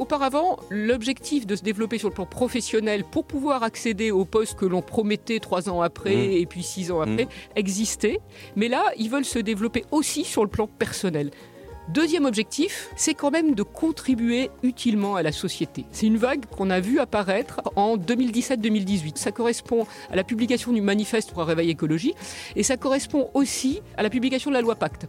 auparavant, l'objectif de se développer sur le plan professionnel pour pouvoir accéder au poste que l'on promettait trois ans après Mmh. et puis six ans après existait. Mais là, ils veulent se développer aussi sur le plan personnel. Deuxième objectif, c'est quand même de contribuer utilement à la société. C'est une vague qu'on a vue apparaître en 2017-2018. Ça correspond à la publication du manifeste pour un réveil écologie et ça correspond aussi à la publication de la loi Pacte.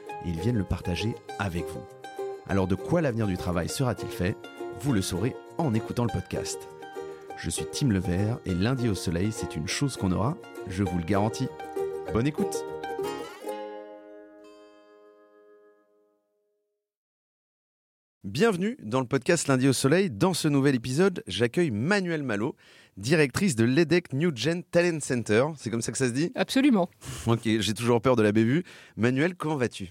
et ils viennent le partager avec vous. Alors de quoi l'avenir du travail sera-t-il fait? Vous le saurez en écoutant le podcast. Je suis Tim Levert et lundi au soleil, c'est une chose qu'on aura, je vous le garantis. Bonne écoute Bienvenue dans le podcast Lundi au Soleil. Dans ce nouvel épisode, j'accueille Manuel Malo, directrice de l'EDEC New Gen Talent Center. C'est comme ça que ça se dit? Absolument. Ok, j'ai toujours peur de la bévue. Manuel, comment vas-tu?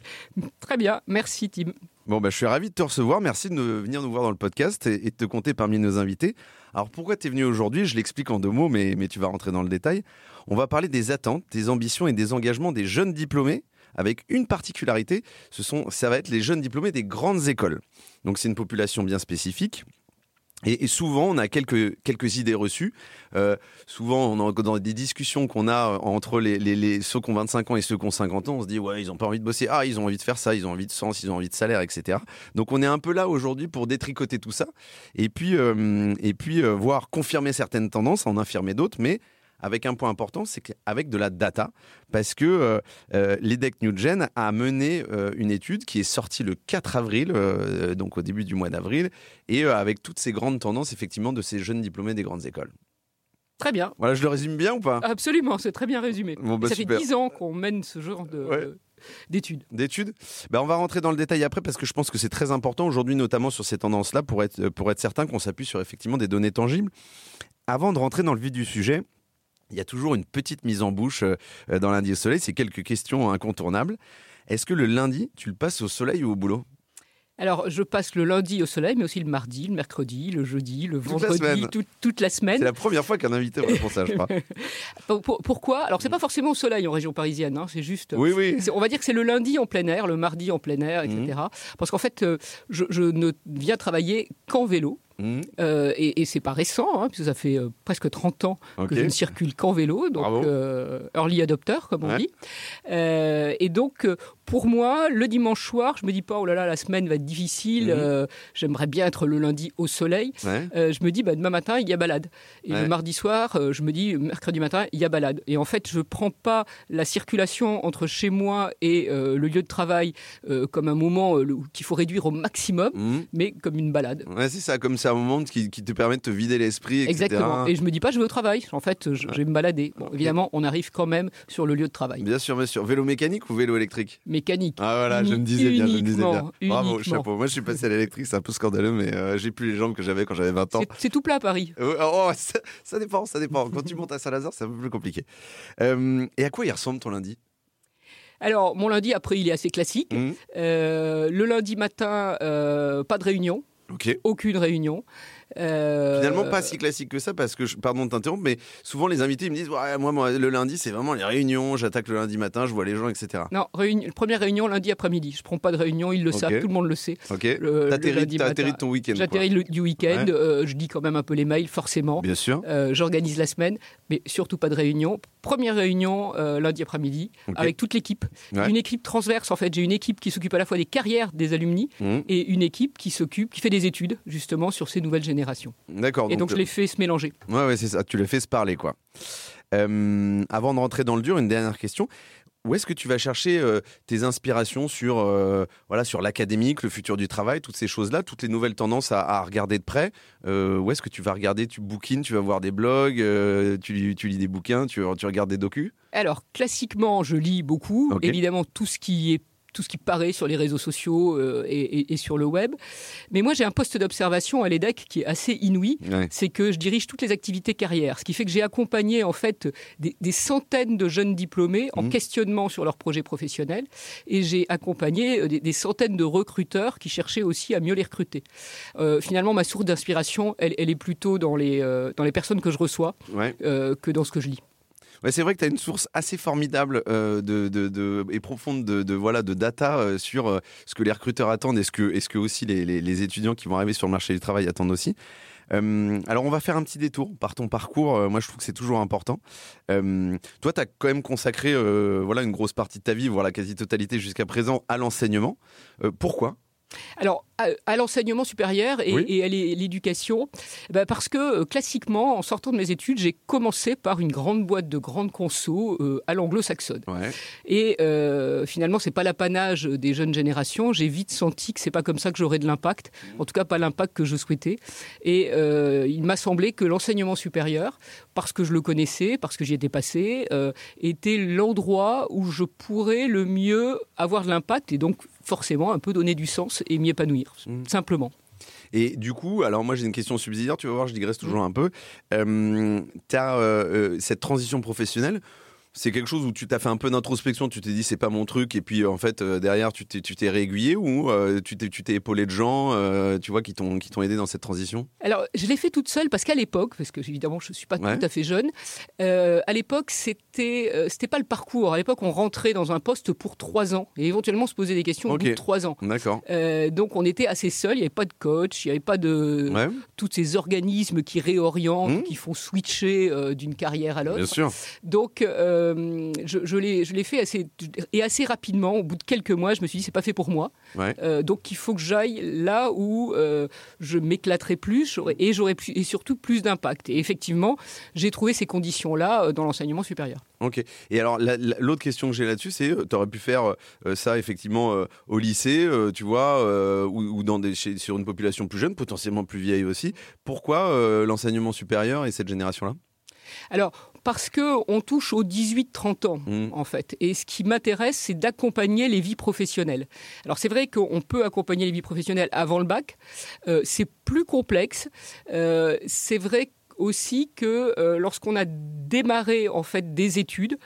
Très bien. Merci, Tim. Bon, bah, je suis ravi de te recevoir. Merci de nous- venir nous voir dans le podcast et, et de te compter parmi nos invités. Alors, pourquoi tu es venu aujourd'hui? Je l'explique en deux mots, mais, mais tu vas rentrer dans le détail. On va parler des attentes, des ambitions et des engagements des jeunes diplômés avec une particularité, ce sont, ça va être les jeunes diplômés des grandes écoles. Donc c'est une population bien spécifique. Et, souvent, on a quelques, quelques idées reçues. Euh, souvent, on a, dans des discussions qu'on a entre les, ceux qui ont 25 ans et ceux qui ont 50 ans, on se dit, ouais, ils n'ont pas envie de bosser. Ah, ils ont envie de faire ça, ils ont envie de sens, ils ont envie de salaire, etc. Donc, on est un peu là aujourd'hui pour détricoter tout ça. Et puis, euh, et puis euh, voir confirmer certaines tendances, en infirmer d'autres, mais avec un point important, c'est qu'avec de la data, parce que euh, euh, l'EDEC New Gen a mené euh, une étude qui est sortie le 4 avril, euh, donc au début du mois d'avril, et avec toutes ces grandes tendances, effectivement, de ces jeunes diplômés des grandes écoles. Très bien. Voilà, je le résume bien ou pas? Absolument, c'est très bien résumé. Bon, bah, ça super. fait 10 ans qu'on mène ce genre de, Ouais. d'études. D'études? Ben, On va rentrer dans le détail après parce que je pense que c'est très important aujourd'hui, notamment sur ces tendances-là, pour être, pour être certain qu'on s'appuie sur effectivement des données tangibles. Avant de rentrer dans le vif du sujet, il y a toujours une petite mise en bouche euh, dans lundi au soleil. C'est quelques questions incontournables. Est-ce que le lundi, tu le passes au soleil ou au boulot? Alors, je passe le lundi au soleil, mais aussi le mardi, le mercredi, le jeudi, le Toute la vendredi, tout- toute la C'est semaine. la première fois qu'un invité répond ça, je crois. Pour- pour- pourquoi? Alors, c'est pas forcément au soleil en région parisienne, hein, c'est juste. Oui, oui. c'est- On va dire que c'est le lundi en plein air, le mardi en plein air, etc. Mhm. Parce qu'en fait, euh, je, je ne viens travailler qu'en vélo. Mmh, Euh, et, et c'est pas récent, hein, puisque ça fait euh, presque 30 ans que je ne circule qu'en vélo, donc euh, early adopter, comme on Ouais. dit. Et donc, pour moi, le dimanche soir, je me dis pas, oh là là, la semaine va être difficile, Mhm. euh, j'aimerais bien être le lundi au soleil. Ouais. Euh, je me dis, bah, demain matin, il y a balade. Et Ouais. le mardi soir, euh, je me dis, mercredi matin, il y a balade. Et en fait, je prends pas la circulation entre chez moi et le lieu de travail comme un moment qu'il faut réduire au maximum, Mmh. mais comme une balade. Ouais, c'est ça, comme c'est un moment qui, qui te permet de te vider l'esprit. Exactement. Et je me dis pas, je vais au travail. En fait, je, je vais me balader. Bon, évidemment, on arrive quand même sur le lieu de travail. Bien sûr, bien sûr. Vélo mécanique ou vélo électrique? Mécanique. Ah voilà, je me disais bien, je me disais bien. Bravo, chapeau. Moi, je suis passé à l'électrique, c'est un peu scandaleux, mais euh, j'ai plus les jambes que j'avais quand j'avais 20 ans. C'est- tout plat à Paris. Euh, oh, ça, ça dépend, ça dépend. Quand tu montes à Saint-Lazare, c'est un peu plus compliqué. Euh, et à quoi il ressemble ton lundi? Alors, mon lundi, après, il est assez classique. Mmh. Le lundi matin, pas de réunion. Aucune réunion. Euh, Finalement, pas si classique que ça, parce que, je, pardon de t'interrompre, mais souvent les invités ils me disent ouais, moi, moi, le lundi, c'est vraiment les réunions, j'attaque le lundi matin, je vois les gens, etc. Non, réunion, première réunion lundi après-midi. Je prends pas de réunion, ils le savent, tout le monde le sait. Ok T'atterris de ton week-end. J'atterris du week-end, Ouais. euh, je dis quand même un peu les mails, forcément. Bien sûr. Euh, J'organise la semaine, mais surtout pas de réunion. Première réunion euh, lundi après-midi avec toute l'équipe. Ouais. Une équipe transverse, en fait. J'ai une équipe qui s'occupe à la fois des carrières des alumni Mmh. et une équipe qui s'occupe, qui fait des études justement sur ces nouvelles générations. D'accord. Et donc je les fais se mélanger. Ouais, ouais, c'est ça. Tu les fais se parler, quoi. Euh, avant de rentrer dans le dur, une dernière question. où est-ce que tu vas chercher euh, tes inspirations sur, euh, voilà, sur l'académique, le futur du travail, toutes ces choses-là, toutes les nouvelles tendances à, regarder de près? Euh, Où est-ce que tu vas regarder Tu bookines, tu vas voir des blogs, tu, tu, lis des bouquins, tu, tu regardes des docus? Alors, classiquement, je lis beaucoup. Évidemment, tout ce qui est tout ce qui paraît sur les réseaux sociaux euh, et, sur le web. Mais moi, j'ai un poste d'observation à l'EDEC qui est assez inouï. C'est que je dirige toutes les activités carrières, ce qui fait que j'ai accompagné en fait des, centaines de jeunes diplômés en mmh. questionnement sur leur projet professionnel, et j'ai accompagné euh, des, centaines de recruteurs qui cherchaient aussi à mieux les recruter. Euh, finalement, ma source d'inspiration, elle, est plutôt dans les, dans les personnes que je reçois que dans ce que je lis c'est vrai que tu as une source assez formidable euh, et profonde de, voilà, de data euh, sur euh, ce que les recruteurs attendent et ce que, ce que aussi les, étudiants qui vont arriver sur le marché du travail attendent aussi. alors on va faire un petit détour par ton parcours. moi je trouve que c'est toujours important. toi tu as quand même consacré voilà, une grosse partie de ta vie, voire la quasi-totalité jusqu'à présent, à l'enseignement. pourquoi? Alors, à, l'enseignement supérieur et, à l'éducation, bah, parce que euh, classiquement, en sortant de mes études, j'ai commencé par une grande boîte de grandes conso euh, à l'anglo-saxonne. Et euh, finalement, c'est pas l'apanage des jeunes générations. J'ai vite senti que c'est pas comme ça que j'aurais de l'impact, en tout cas pas l'impact que je souhaitais. Et il m'a semblé que l'enseignement supérieur, parce que je le connaissais, parce que j'y étais passé, était l'endroit où je pourrais le mieux avoir de l'impact et donc forcément un peu donner du sens et m'y épanouir, simplement. Et du coup, alors moi j'ai une question subsidiaire, tu vas voir, je digresse toujours mmh. un peu. Euh, tu as euh, euh, cette transition professionnelle c'est quelque chose où tu t'as fait un peu d'introspection, tu t'es dit c'est pas mon truc, et puis en fait euh, derrière tu t'es, tu t'es réaiguillé ou euh, tu, t'es, tu t'es épaulé de gens, euh, tu vois, qui t'ont, qui t'ont aidé dans cette transition? Alors je l'ai fait toute seule parce qu'à l'époque, parce que évidemment je suis pas tout à fait jeune, à l'époque c'était, c'était pas le parcours. À l'époque on rentrait dans un poste pour trois ans et éventuellement se poser des questions au bout de trois ans. D'accord. donc on était assez seul, il n'y avait pas de coach, il n'y avait pas de tous ces organismes qui réorientent, mmh. qui font switcher d'une carrière à l'autre. Bien sûr. Donc euh, je, je l'ai fait assez, et assez rapidement. Au bout de quelques mois, je me suis dit, c'est pas fait pour moi. Euh, donc, il faut que j'aille là où euh, je m'éclaterai plus et j'aurai et surtout plus d'impact. Et effectivement, j'ai trouvé ces conditions-là dans l'enseignement supérieur. Ok. Et alors, l'autre question que j'ai là-dessus, c'est tu aurais pu faire ça effectivement au lycée, tu vois, ou, dans des, sur une population plus jeune, potentiellement plus vieille aussi. Pourquoi l'enseignement supérieur et cette génération-là? Alors, parce qu'on touche aux 18-30 ans, mmh. en fait. Et ce qui m'intéresse, c'est d'accompagner les vies professionnelles. Alors, c'est vrai qu'on peut accompagner les vies professionnelles avant le bac. Euh, c'est plus complexe. Euh, c'est vrai aussi que euh, lorsqu'on a démarré en fait des études,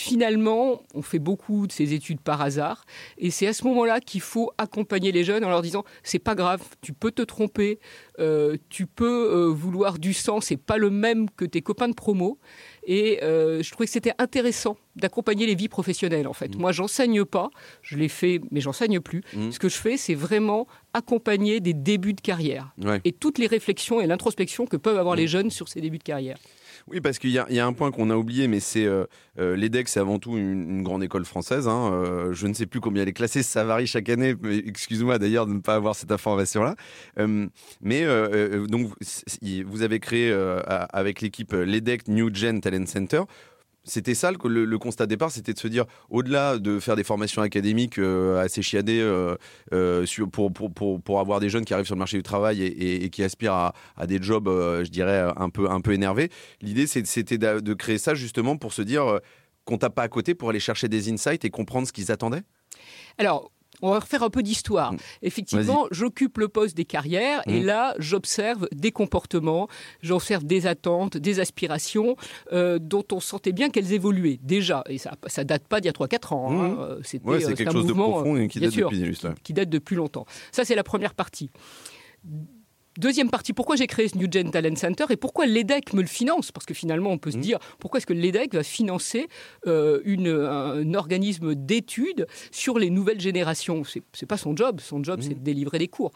finalement, on fait beaucoup de ces études par hasard, et c'est à ce moment-là qu'il faut accompagner les jeunes en leur disant c'est pas grave, tu peux te tromper, euh, tu peux euh, vouloir du sang, c'est pas le même que tes copains de promo, et euh, je trouvais que c'était intéressant d'accompagner les vies professionnelles, en fait. Mmh. Moi, j'enseigne pas, je l'ai fait, mais j'enseigne plus. Mmh. Ce que je fais, c'est vraiment accompagner des débuts de carrière et toutes les réflexions et l'introspection que peuvent avoir mmh. les jeunes sur ces débuts de carrière. Oui, parce qu'il y, a un point qu'on a oublié, mais c'est euh, euh, l'EDEC, c'est avant tout une, grande école française. Hein, euh, je ne sais plus combien elle est classée, ça varie chaque année. Excuse-moi d'ailleurs de ne pas avoir cette information-là. mais donc, vous avez créé avec l'équipe l'EDEC New Gen Talent Center c'était ça le, constat de départ, c'était de se dire, au-delà de faire des formations académiques euh, assez chiadées euh, euh, pour, avoir des jeunes qui arrivent sur le marché du travail et, qui aspirent à, à des jobs, je dirais, un peu, un peu énervés, l'idée c'était de créer ça justement pour se dire qu'on tape pas à côté pour aller chercher des insights et comprendre ce qu'ils attendaient? Alors, on va refaire un peu d'histoire. Mm. Effectivement, j'occupe le poste des carrières et mm. là, j'observe des comportements, j'observe des attentes, des aspirations euh, dont on sentait bien qu'elles évoluaient déjà. Et ça, ça date pas d'il y a 3-4 ans. Hein. Mm. Euh, c'était euh, quelque chose de profond et qui date, depuis, qui date depuis longtemps. Ça, c'est la première partie. Deuxième partie, pourquoi j'ai créé ce New Gen Talent Center et pourquoi l'EDEC me le finance? Parce que finalement, on peut se mmh. dire, pourquoi est-ce que l'EDEC va financer euh, une, un, organisme d'études sur les nouvelles générations? C'est n'est pas son job. Son job, c'est mmh. de délivrer des cours.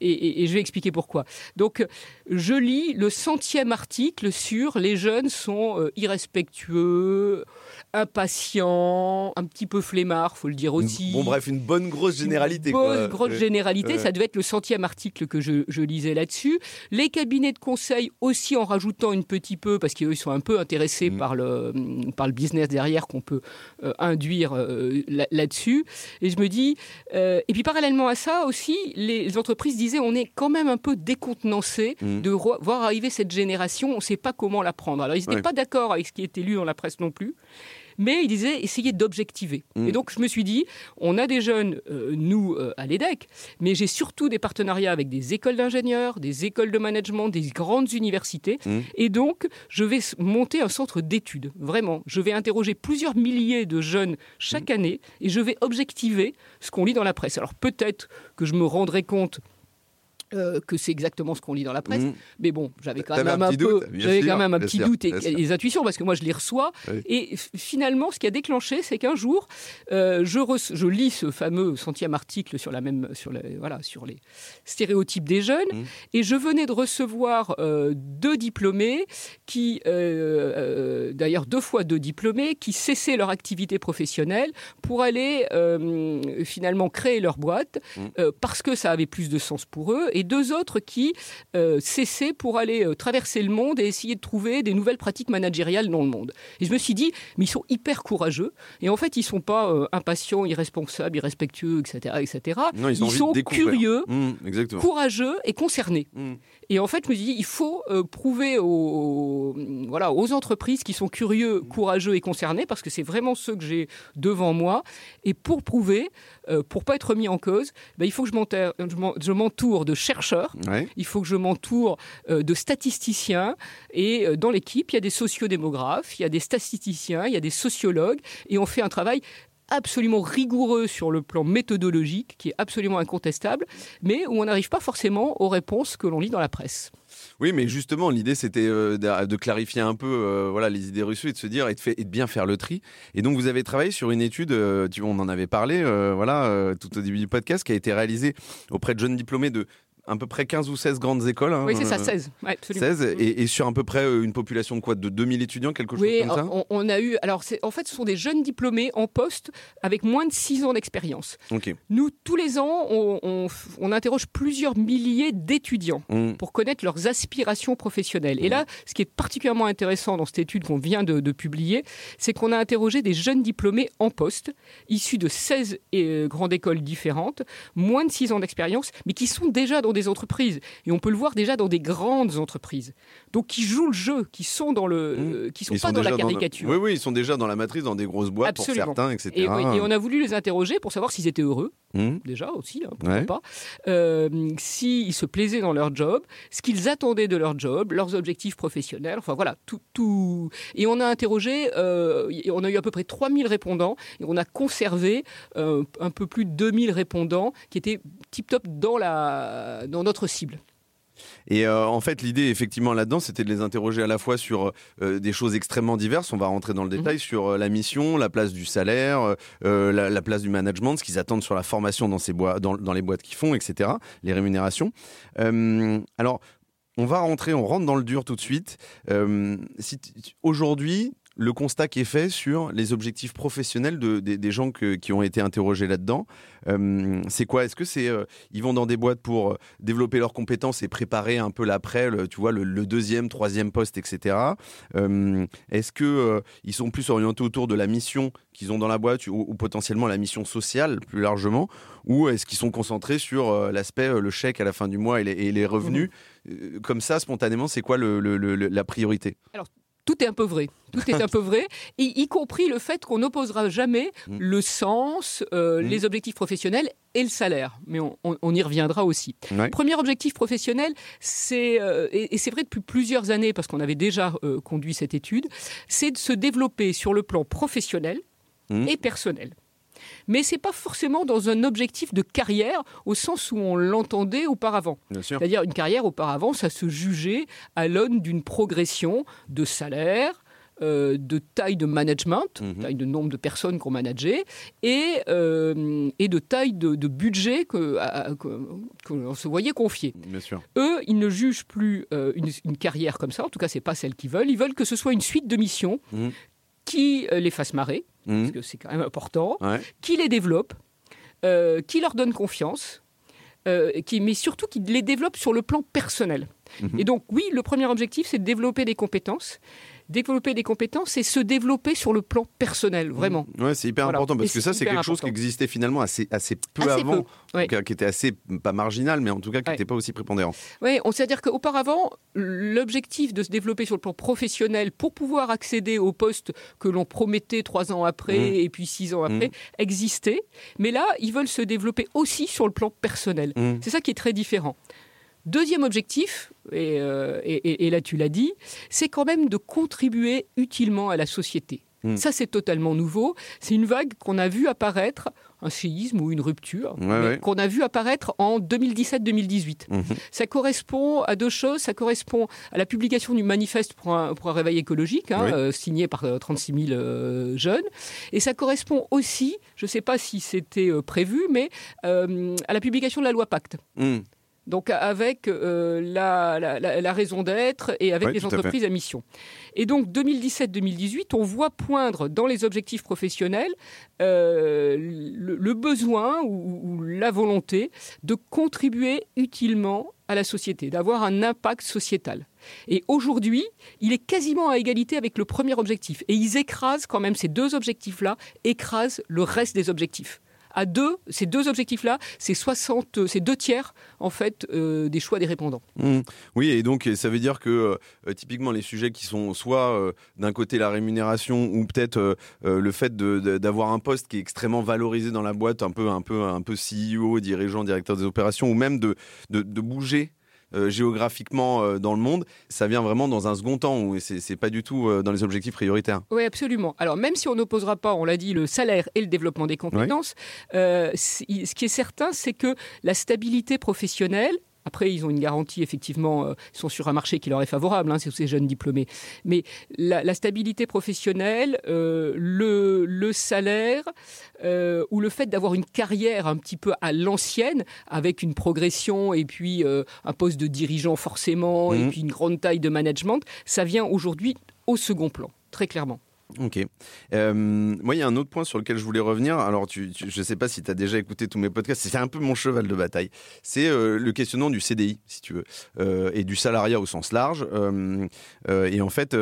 Et, je vais expliquer pourquoi. Donc, je lis le centième article sur les jeunes sont euh, irrespectueux, impatients, un petit peu flemmards, faut le dire aussi. Bon, bref, une bonne grosse généralité. Une bonne grosse généralité. Ça devait être le centième article que je, je lisais là-dessus. Les cabinets de conseil aussi en rajoutant une petit peu, parce qu'eux, ils sont un peu intéressés Mm. par, le, par le business derrière qu'on peut euh, induire euh, là- là-dessus. Et je me dis, euh, et puis parallèlement à ça aussi, les entreprises disaient, on est quand même un peu décontenancé Mm. de voir arriver cette génération, on ne sait pas comment la prendre. Alors ils n'étaient Ouais. pas d'accord avec ce qui était lu dans la presse non plus. Mais ils disaient essayer d'objectiver. Mm. Et donc je me suis dit, on a des jeunes, euh, nous, euh, à l'EDEC, mais j'ai surtout des partenariats avec des écoles d'ingénieurs, des écoles de management, des grandes universités. Mm. Et donc, je vais monter un centre d'études, vraiment. Je vais interroger plusieurs milliers de jeunes chaque Mm. année et je vais objectiver ce qu'on lit dans la presse. Alors peut-être que je me rendrai compte euh, que c'est exactement ce qu'on lit dans la presse. Mhm. Mais bon, j'avais quand même un peu, j'avais quand même un petit doute et, des intuitions parce que moi je les reçois. Oui. Et finalement, ce qui a déclenché, c'est qu'un jour, euh, je, lis ce fameux centième article sur la même, sur les, voilà, sur les stéréotypes des jeunes, Mhm. et je venais de recevoir euh, deux diplômés qui, d'ailleurs deux fois deux diplômés, qui cessaient leur activité professionnelle pour aller finalement créer leur boîte Mhm. parce que ça avait plus de sens pour eux, et deux autres qui euh, cessaient pour aller euh, traverser le monde et essayer de trouver des nouvelles pratiques managériales dans le monde. Et je me suis dit, mais ils sont hyper courageux, et en fait ils sont pas euh, impatients, irresponsables, irrespectueux, etc., etc. Non, ils sont curieux, exactement. courageux et concernés. Mhm. Et en fait, je me suis dit, il faut euh, prouver aux, voilà, aux entreprises qui sont curieux, courageux et concernés, parce que c'est vraiment ceux que j'ai devant moi. Et pour prouver, euh, pour pas être mis en cause, ben, il faut que je m'entoure de chercheurs. Ouais. Il faut que je m'entoure euh, de statisticiens et euh, dans l'équipe, il y a des sociodémographes, il y a des statisticiens, il y a des sociologues et on fait un travail absolument rigoureux sur le plan méthodologique qui est absolument incontestable, mais où on n'arrive pas forcément aux réponses que l'on lit dans la presse. Oui, mais justement, l'idée c'était euh, de, clarifier un peu euh, voilà, les idées reçues et de se dire et de, et bien faire le tri. Et donc, vous avez travaillé sur une étude, euh, on en avait parlé euh, voilà, tout au début du podcast, qui a été réalisée auprès de jeunes diplômés de à peu près 15 ou 16 grandes écoles. hein, Oui, c'est ça, euh, 16. Ouais, absolument. 16 et, et sur à peu près euh, une population de quoi De 2000 étudiants, quelque chose comme ça on, on a eu. Alors, en fait, ce sont des jeunes diplômés en poste avec moins de 6 ans d'expérience. Ok. Nous, tous les ans, on, on- on interroge plusieurs milliers d'étudiants Mm. pour connaître leurs aspirations professionnelles. Et là, ce qui est particulièrement intéressant dans cette étude qu'on vient de, de publier, c'est qu'on a interrogé des jeunes diplômés en poste, issus de 16 euh, grandes écoles différentes, moins de 6 ans d'expérience, mais qui sont déjà dans des entreprises. Et on peut le voir déjà dans des grandes entreprises. Donc, qui jouent le jeu, qui sont dans le, Mmh. euh, qui sont Ils pas dans la caricature. Oui, oui, ils sont déjà dans la matrice, dans des grosses boîtes Absolument. pour certains, etc. Et, oui, et on a voulu les interroger pour savoir s'ils étaient heureux, Mm. déjà aussi, hein, Ouais. pas, euh, s'ils se plaisaient dans leur job, ce qu'ils attendaient de leur job, leurs objectifs professionnels, enfin voilà, tout. tout. Et on a interrogé, euh, on a eu à peu près 3000 répondants, et on a conservé euh, un peu plus de 2000 répondants qui étaient tip-top dans, la, dans notre cible. Et euh, en fait, l'idée, effectivement, là-dedans, c'était de les interroger à la fois sur euh, des choses extrêmement diverses. On va rentrer dans le détail sur euh, la mission, la place du salaire, euh, la, la place du management, ce qu'ils attendent sur la formation dans, ces dans, dans les boîtes qu'ils font, etc., les rémunérations. Euh, alors, on va rentrer, on rentre dans le dur tout de suite. Euh, si Aujourd'hui, le constat qui est fait sur les objectifs professionnels de, des, des gens que- qui ont été interrogés là-dedans, euh, c'est quoi? Est-ce que c'est euh, ils vont dans des boîtes pour euh, développer leurs compétences et préparer un peu l'après, le- tu vois, le, le deuxième, troisième poste, etc. Euh, Est-ce que ils sont plus orientés autour de la mission qu'ils ont dans la boîte ou, ou potentiellement la mission sociale plus largement, ou est-ce qu'ils sont concentrés sur euh, l'aspect euh, le chèque à la fin du mois et les, et les revenus? Euh, Comme ça, spontanément, c'est quoi le- le- le- la priorité? Tout est un peu vrai. Tout est un peu vrai, et y compris le fait qu'on n'opposera jamais Mm. le sens, euh, Mm. les objectifs professionnels et le salaire. Mais on, on- on y reviendra aussi. Ouais. Premier objectif professionnel, c'est euh, et, et c'est vrai depuis plusieurs années parce qu'on avait déjà euh, conduit cette étude, c'est de se développer sur le plan professionnel Mm. et personnel. Mais c'est pas forcément dans un objectif de carrière au sens où on l'entendait auparavant. C'est-à-dire une carrière auparavant, ça se jugeait à l'aune d'une progression de salaire, euh, de taille de management, Mhm. taille de nombre de personnes qu'on manageait, et, euh, et de taille de, de budget que- se voyait confier. Bien sûr. Eux, ils ne jugent plus euh, une, une carrière comme ça, en tout cas, c'est pas celle qu'ils veulent. Ils veulent que ce soit une suite de missions Mhm. qui les fasse marrer, Parce que c'est quand même important, Ouais. qui les développe, euh, qui leur donne confiance, qui, mais surtout qui les développe sur le plan personnel. Mhm. Et donc, oui, le premier objectif, c'est de développer des compétences développer des compétences et se développer sur le plan personnel, vraiment. Ouais, c'est hyper important parce que ça, c'est quelque chose qui existait finalement assez, assez peu avant, qui était assez, pas marginal, mais en tout cas qui n'était pas aussi prépondérant. Oui, on sait dire qu'auparavant, l'objectif de se développer sur le plan professionnel pour pouvoir accéder au poste que l'on promettait trois ans après mmh. et puis six ans après mmh. existait, mais là, ils veulent se développer aussi sur le plan personnel. Mmh. C'est ça qui est très différent. Deuxième objectif, euh, et, là tu l'as dit, c'est quand même de contribuer utilement à la société. Hmm. Ça, c'est totalement nouveau. C'est une vague qu'on a vu apparaître, un séisme ou une rupture, qu'on a vu apparaître en 2017-2018. Hmm. Ça correspond à deux choses. Ça correspond à la publication du manifeste pour un, réveil écologique, hein, euh, signé par 36 euh, 000 jeunes. Et ça correspond aussi, je ne sais pas si c'était prévu, mais à la publication de la loi Pacte. Hmm donc avec euh, la, raison d'être et avec les entreprises à, mission. Et donc 2017-2018, on voit poindre dans les objectifs professionnels euh, le, besoin ou, la volonté de contribuer utilement à la société, d'avoir un impact sociétal. Et aujourd'hui, il est quasiment à égalité avec le premier objectif. Et ils écrasent quand même, ces deux objectifs-là, écrasent le reste des objectifs à deux, ces deux objectifs-là, c'est 60, c'est deux tiers en fait euh, des choix des répondants. Mmh. Oui, et donc ça veut dire que euh, typiquement les sujets qui sont soit euh, d'un côté la rémunération ou peut-être le fait d'avoir un poste qui est extrêmement valorisé dans la boîte, un peu un peu un peu CEO, dirigeant, directeur des opérations, ou même de, de bouger euh, géographiquement euh, dans le monde, ça vient vraiment dans un second temps, où c'est pas du tout euh, dans les objectifs prioritaires. Oui, absolument. Alors même si on n'opposera pas, on l'a dit, le salaire et le développement des compétences, ce qui est certain, c'est que la stabilité professionnelle, après, ils ont une garantie, effectivement, euh, ils sont sur un marché qui leur est favorable, hein, ces jeunes diplômés. Mais la, stabilité professionnelle, euh, le, salaire euh, ou le fait d'avoir une carrière un petit peu à l'ancienne, avec une progression et puis un poste de dirigeant forcément, et mmh. puis une grande taille de management, ça vient aujourd'hui au second plan, très clairement. Ok. Euh, moi, il y a un autre point sur lequel je voulais revenir. Alors, je ne sais pas si tu as déjà écouté tous mes podcasts. C'est un peu mon cheval de bataille. C'est euh, le questionnement du CDI, si tu veux, euh, et du salariat au sens large. et en fait,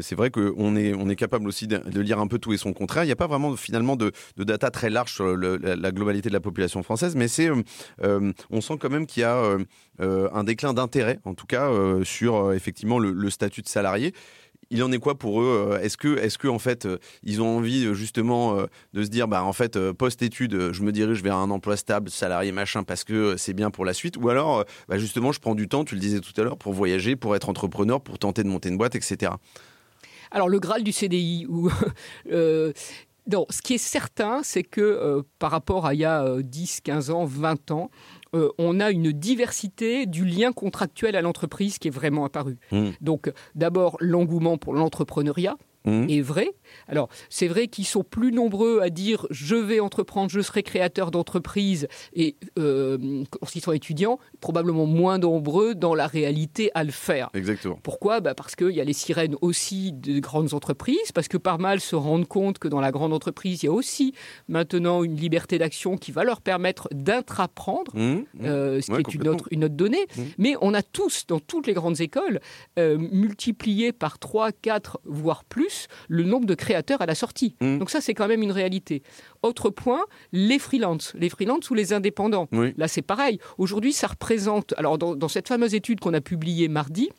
c'est vrai qu'on est, on est capable aussi de, lire un peu tout et son contraire. Il n'y a pas vraiment finalement de, data très large sur la, globalité de la population française, mais c'est, on sent quand même qu'il y a un déclin d'intérêt, en tout cas, sur effectivement le statut de salarié il en est quoi pour eux euh, Est-ce que, en fait, euh, ils ont envie euh, justement de se dire, bah en fait, post-études, je me dirige vers un emploi stable, salarié machin, parce que c'est bien pour la suite, ou alors, bah, justement, je prends du temps, tu le disais tout à l'heure, pour voyager, pour être entrepreneur, pour tenter de monter une boîte, etc. Alors le Graal du CDI, ou ce qui est certain, c'est que par rapport à il y a 10, 15 ans, 20 ans, euh, on a une diversité du lien contractuel à l'entreprise qui est vraiment apparu. Mmh. Donc d'abord l'engouement pour l'entrepreneuriat, Mmh. est vrai. Alors, c'est vrai qu'ils sont plus nombreux à dire je vais entreprendre, je serai créateur d'entreprise, et euh, ils sont étudiants, probablement moins nombreux dans la réalité à le faire. Exactement. Pourquoi? Bah Parce qu'il y a les sirènes aussi de grandes entreprises, parce que par mal se rendent compte que dans la grande entreprise, il y a aussi maintenant une liberté d'action qui va leur permettre d'intraprendre, mmh. Mmh. euh, ce qui est une autre, une autre donnée. Mais on a tous, dans toutes les grandes écoles, euh, multiplié par 3, 4, voire plus, le nombre de créateurs à la sortie. Mmh. Donc ça, c'est quand même une réalité. Autre point, les freelances. Les freelances ou les indépendants. Là, c'est pareil. Aujourd'hui, ça représente... Alors, dans, cette fameuse étude qu'on a publiée mardi,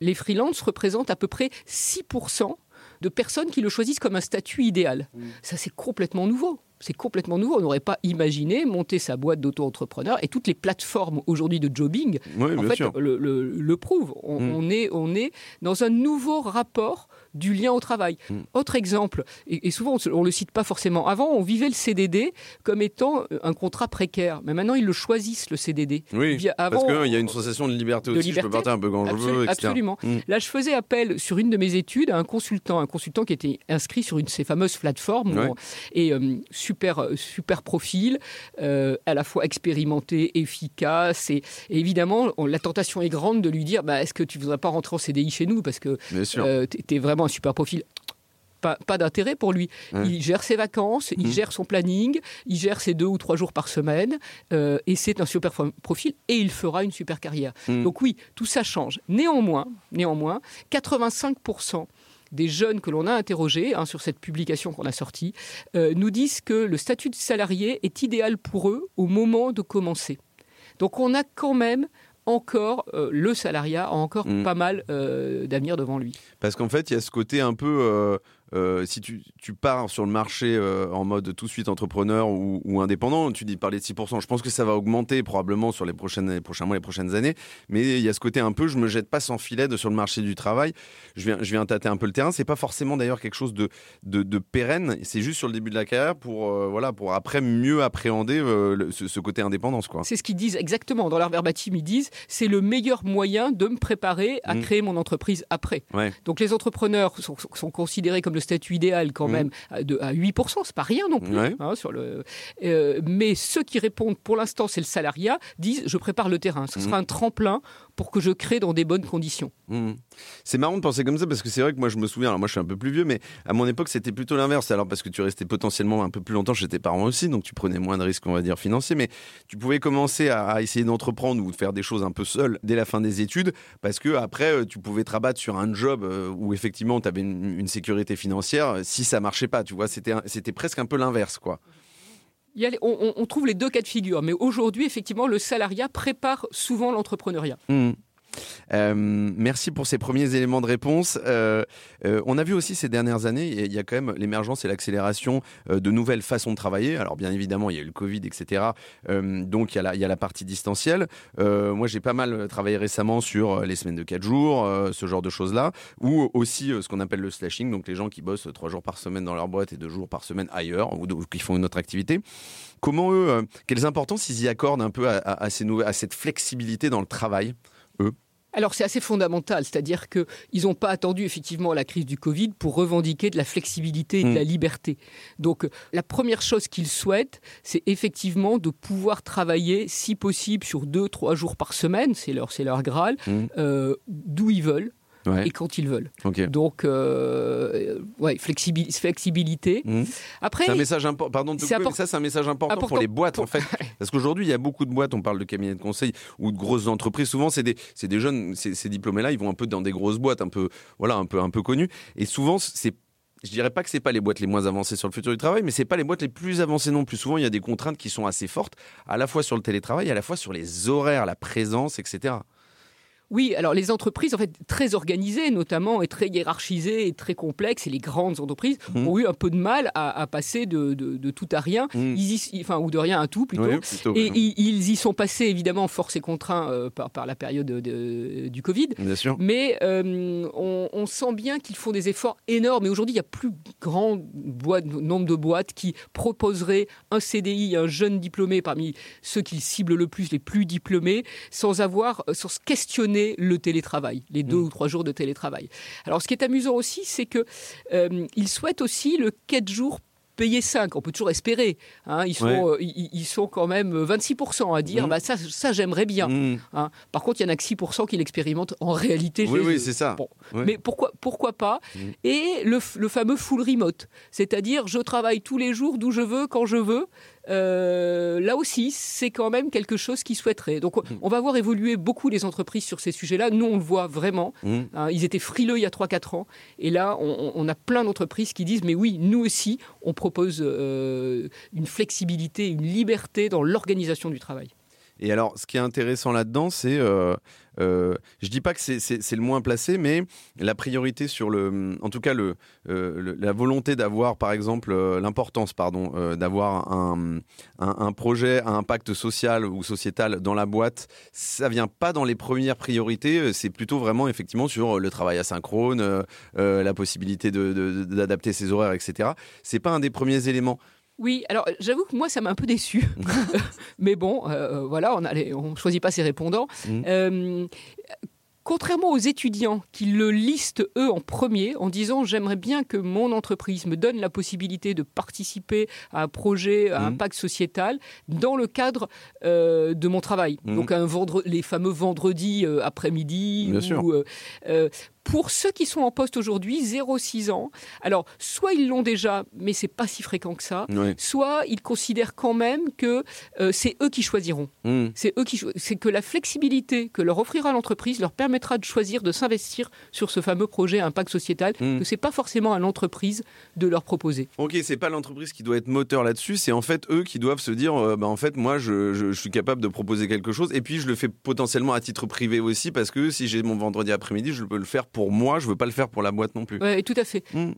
les freelances représentent à peu près 6% de personnes qui le choisissent comme un statut idéal. Mmh. Ça, c'est complètement nouveau c'est complètement nouveau. On n'aurait pas imaginé monter sa boîte d'auto-entrepreneur et toutes les plateformes aujourd'hui de jobbing en fait, le, prouvent. Mmh. On, est, on est dans un nouveau rapport du lien au travail. Hmm. Autre exemple, et, souvent on ne le cite pas forcément, avant on vivait le CDD comme étant euh, un contrat précaire, mais maintenant ils le choisissent le CDD. Oui, parce qu'il y a une sensation de liberté aussi, je peux partir un peu quand je veux, etc. Absolument. Hmm. Là je faisais appel sur une de mes études à un consultant, un consultant qui était inscrit sur une de ces fameuses plateformes, et euh, super, euh, super profil, à la fois expérimenté, efficace, et, évidemment la tentation est grande de lui dire, bah, est-ce que tu voudrais pas rentrer en CDI chez nous, parce que tu es vraiment un super profil. pas, pas d'intérêt pour lui. Ouais. Il gère ses vacances, il Mhm. gère son planning, il gère ses deux ou trois jours par semaine, euh, et c'est un super profil, et il fera une super carrière. Mhm. Donc oui, tout ça change. Néanmoins, néanmoins 85% des jeunes que l'on a interrogés hein, sur cette publication qu'on a sortie euh, nous disent que le statut de salarié est idéal pour eux au moment de commencer. Donc on a quand même encore, euh, le salariat a encore Mhm. pas mal euh, d'avenir devant lui. Parce qu'en fait, il y a ce côté un peu. Euh, si tu, tu pars sur le marché euh, en mode tout de suite entrepreneur ou, ou indépendant, tu dis parler de 6%. Je pense que ça va augmenter probablement sur les, prochaines, les prochains mois, les prochaines années. Mais il y a ce côté un peu, je me jette pas sans filet de, sur le marché du travail. Je viens, je viens tâter un peu le terrain. C'est pas forcément d'ailleurs quelque chose de, de, de pérenne. C'est juste sur le début de la carrière pour, euh, voilà, pour après mieux appréhender le- ce, ce côté indépendance. C'est ce qu'ils disent exactement. Dans leur verbatim, ils disent c'est le meilleur moyen de me préparer à Mhm. créer mon entreprise après. Ouais. Donc les entrepreneurs sont, sont considérés comme le statut idéal quand Mhm. même à, de, à 8%, c'est pas rien non plus. Ouais. hein, sur le, euh, mais ceux qui répondent pour l'instant c'est le salariat disent je prépare le terrain. Ce sera un tremplin pour que je crée dans des bonnes conditions. Mhm. C'est marrant de penser comme ça parce que c'est vrai que moi je me souviens, alors moi je suis un peu plus vieux, mais à mon époque c'était plutôt l'inverse. Alors parce que tu restais potentiellement un peu plus longtemps chez tes parents aussi, donc tu prenais moins de risques, on va dire, financiers, mais tu pouvais commencer à, essayer d'entreprendre ou de faire des choses un peu seul dès la fin des études parce que après euh, tu pouvais te rabattre sur un job euh, où effectivement tu avais une, une sécurité financière si ça marchait pas, tu vois, c'était presque un peu l'inverse quoi. On, trouve les deux cas de figure, mais aujourd'hui effectivement le salariat prépare souvent l'entrepreneuriat. Mhm. Euh, merci pour ces premiers éléments de réponse. Euh, euh, on a vu aussi ces dernières années, il y a quand même l'émergence et l'accélération de nouvelles façons de travailler. Alors bien évidemment, il y a eu le Covid, etc. Donc il y, a la, partie distancielle. Moi, j'ai pas mal travaillé récemment sur les semaines de 4 jours, ce genre de choses-là, ou aussi ce qu'on appelle le slashing, donc les gens qui bossent 3 jours par semaine dans leur boîte et 2 jours par semaine ailleurs, ou, qui font une autre activité. Comment eux, quelles importances ils y accordent un peu à cette flexibilité dans le travail? Alors c'est assez fondamental, c'est-à-dire qu'ils n'ont pas attendu effectivement la crise du Covid pour revendiquer de la flexibilité et de Mm. la liberté. Donc la première chose qu'ils souhaitent, c'est effectivement de pouvoir travailler, si possible, sur deux, trois jours par semaine, c'est leur, c'est leur Graal, Mm. euh, d'où ils veulent Ouais. et quand ils veulent. Donc, euh, ouais, flexibil- flexibilité. Mhm. Après, C'est un message important. Pardon de mais ça c'est un message important, pour les boîtes pour- en fait. Parce qu'aujourd'hui il y a beaucoup de boîtes. On parle de cabinets de conseil ou de grosses entreprises. Souvent c'est des, des jeunes, ces, ces diplômés-là, ils vont un peu dans des grosses boîtes, un peu voilà, un peu un peu connues. Et souvent c'est je dirais pas que c'est pas les boîtes les moins avancées sur le futur du travail, mais c'est pas les boîtes les plus avancées non plus. Souvent, il y a des contraintes qui sont assez fortes, à la fois sur le télétravail, à la fois sur les horaires, la présence, etc. Oui, alors les entreprises, en fait, très organisées notamment, et très hiérarchisées et très complexes, et les grandes entreprises Mhm. ont eu un peu de mal à, à passer de, de- de tout à rien. Ils y- enfin, ou de rien à tout plutôt. Oui, plutôt, Et ils, ils y sont passés évidemment force et contraints euh, par, par la période de- du Covid. Bien sûr. Mais euh, on, on sent bien qu'ils font des efforts énormes. Et aujourd'hui, il y a plus grand boîte- nombre de boîtes qui proposeraient un CDI à un jeune diplômé parmi ceux qu'ils ciblent le plus, les plus diplômés, sans avoir, euh, sans se questionner le télétravail, les deux Mm. ou trois jours de télétravail. Alors, ce qui est amusant aussi, c'est que euh, ils souhaitent aussi le 4 jours payé 5, on peut toujours espérer. hein. ils, sont, Ouais. euh, ils, ils sont quand même 26% à dire Mhm. bah, ça, ça j'aimerais bien. Mhm. hein. Par contre, il y en a que 6% qui l'expérimentent en réalité. Oui, oui, c'est ça. Bon. Ouais. Mais pourquoi, pourquoi pas. Et le, le fameux full remote, c'est-à-dire je travaille tous les jours d'où je veux, quand je veux. Euh, là aussi, c'est quand même quelque chose qu'ils souhaiteraient. Donc, Mhm. on va voir évoluer beaucoup les entreprises sur ces sujets-là. Nous, on le voit vraiment. Mhm. Hein, ils étaient frileux il y a 3-4 ans. Et là, on, on a plein d'entreprises qui disent, mais oui, nous aussi, on propose euh, une flexibilité, une liberté dans l'organisation du travail. Et alors, ce qui est intéressant là-dedans, c'est, euh, euh, je dis pas que c'est- le moins placé, mais la priorité sur le, en tout cas le, euh, la volonté d'avoir, par exemple, euh, l'importance, pardon, euh, d'avoir un, un, un projet à impact social ou sociétal dans la boîte, ça vient pas dans les premières priorités. C'est plutôt vraiment effectivement sur le travail asynchrone, la possibilité de- de- d'adapter ses horaires, etc. C'est pas un des premiers éléments. Oui, alors j'avoue que moi, ça m'a un peu déçu. Mais bon, euh, voilà, on ne on choisit pas ses répondants. Euh, contrairement aux étudiants qui le listent eux en premier en disant j'aimerais bien que mon entreprise me donne la possibilité de participer à un projet à Mhm. impact sociétal dans le cadre euh, de mon travail. Mhm. Donc un vendre, les fameux vendredis euh, après-midi. Bien ou, sûr. Pour ceux qui sont en poste aujourd'hui, 0-6 ans, alors soit ils l'ont déjà, mais c'est pas si fréquent que ça, soit ils considèrent quand même que euh, c'est eux qui choisiront. Hmm. C'est eux qui c'est que la flexibilité que leur offrira l'entreprise leur permettra de choisir de s'investir sur ce fameux projet impact sociétal, hmm. que c'est pas forcément à l'entreprise de leur proposer. Ok, c'est pas l'entreprise qui doit être moteur là-dessus, c'est en fait eux qui doivent se dire, euh, bah, en fait moi je, je, suis capable de proposer quelque chose et puis je le fais potentiellement à titre privé aussi parce que si j'ai mon vendredi après-midi, je peux le faire pour moi, je veux pas le faire pour la boîte non plus. Oui, tout à fait. Hmm.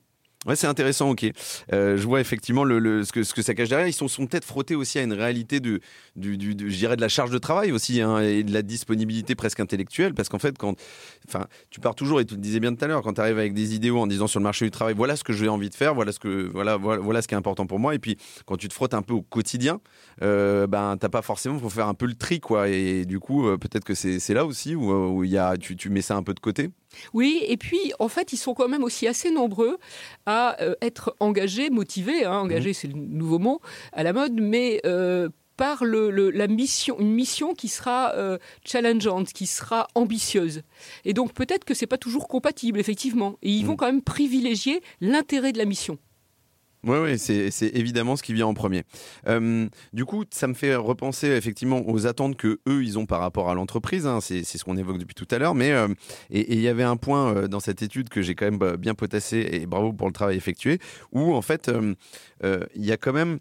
Ouais, c'est intéressant, ok. Euh, je vois effectivement le, ce, que, ce que ça cache derrière. Ils sont, sont peut-être frottés aussi à une réalité de, du, du, je dirais de la charge de travail aussi hein, et de la disponibilité presque intellectuelle. Parce qu'en fait, quand, enfin, tu pars toujours, et tu le disais bien tout à l'heure, quand tu arrives avec des idéaux en disant sur le marché du travail, voilà ce que j'ai envie de faire, voilà ce, que, voilà, voilà, ce qui est important pour moi. Et puis, quand tu te frottes un peu au quotidien, euh, ben, t'as pas forcément, faut faire un peu le tri, quoi. Et du coup, euh, peut-être que c'est là aussi où, où y a, tu, tu mets ça un peu de côté. Oui, et puis en fait, ils sont quand même aussi assez nombreux à euh, être engagés, motivés. Hein, engagés, mmh. c'est le nouveau mot à la mode, mais euh, par la mission, une mission qui sera euh, challengeante, qui sera ambitieuse. Et donc peut-être que c'est pas toujours compatible, effectivement. Et ils vont mmh. quand même privilégier l'intérêt de la mission. Oui, c'est évidemment ce qui vient en premier. Euh, du coup, ça me fait repenser effectivement aux attentes que eux ils ont par rapport à l'entreprise. Hein. c'est ce qu'on évoque depuis tout à l'heure. Mais euh, et il y avait un point euh, dans cette étude que j'ai quand même bah, bien potassé et bravo pour le travail effectué, où en fait il y a quand même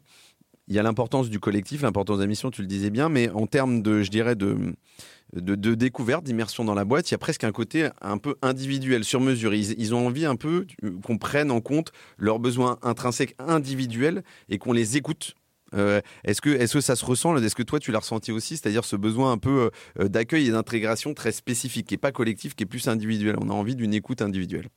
il y a l'importance du collectif, l'importance de la mission, tu le disais bien, mais en termes de, je dirais, de, de, découverte, d'immersion dans la boîte, il y a presque un côté un peu individuel, sur mesure. Ils, ont envie un peu qu'on prenne en compte leurs besoins intrinsèques individuels et qu'on les écoute. Euh, est-ce que, est que ça se ressent Est-ce que toi tu l'as ressenti aussi C'est-à-dire ce besoin un peu euh, d'accueil et d'intégration très spécifique, qui n'est pas collectif, qui est plus individuel? On a envie d'une écoute individuelle.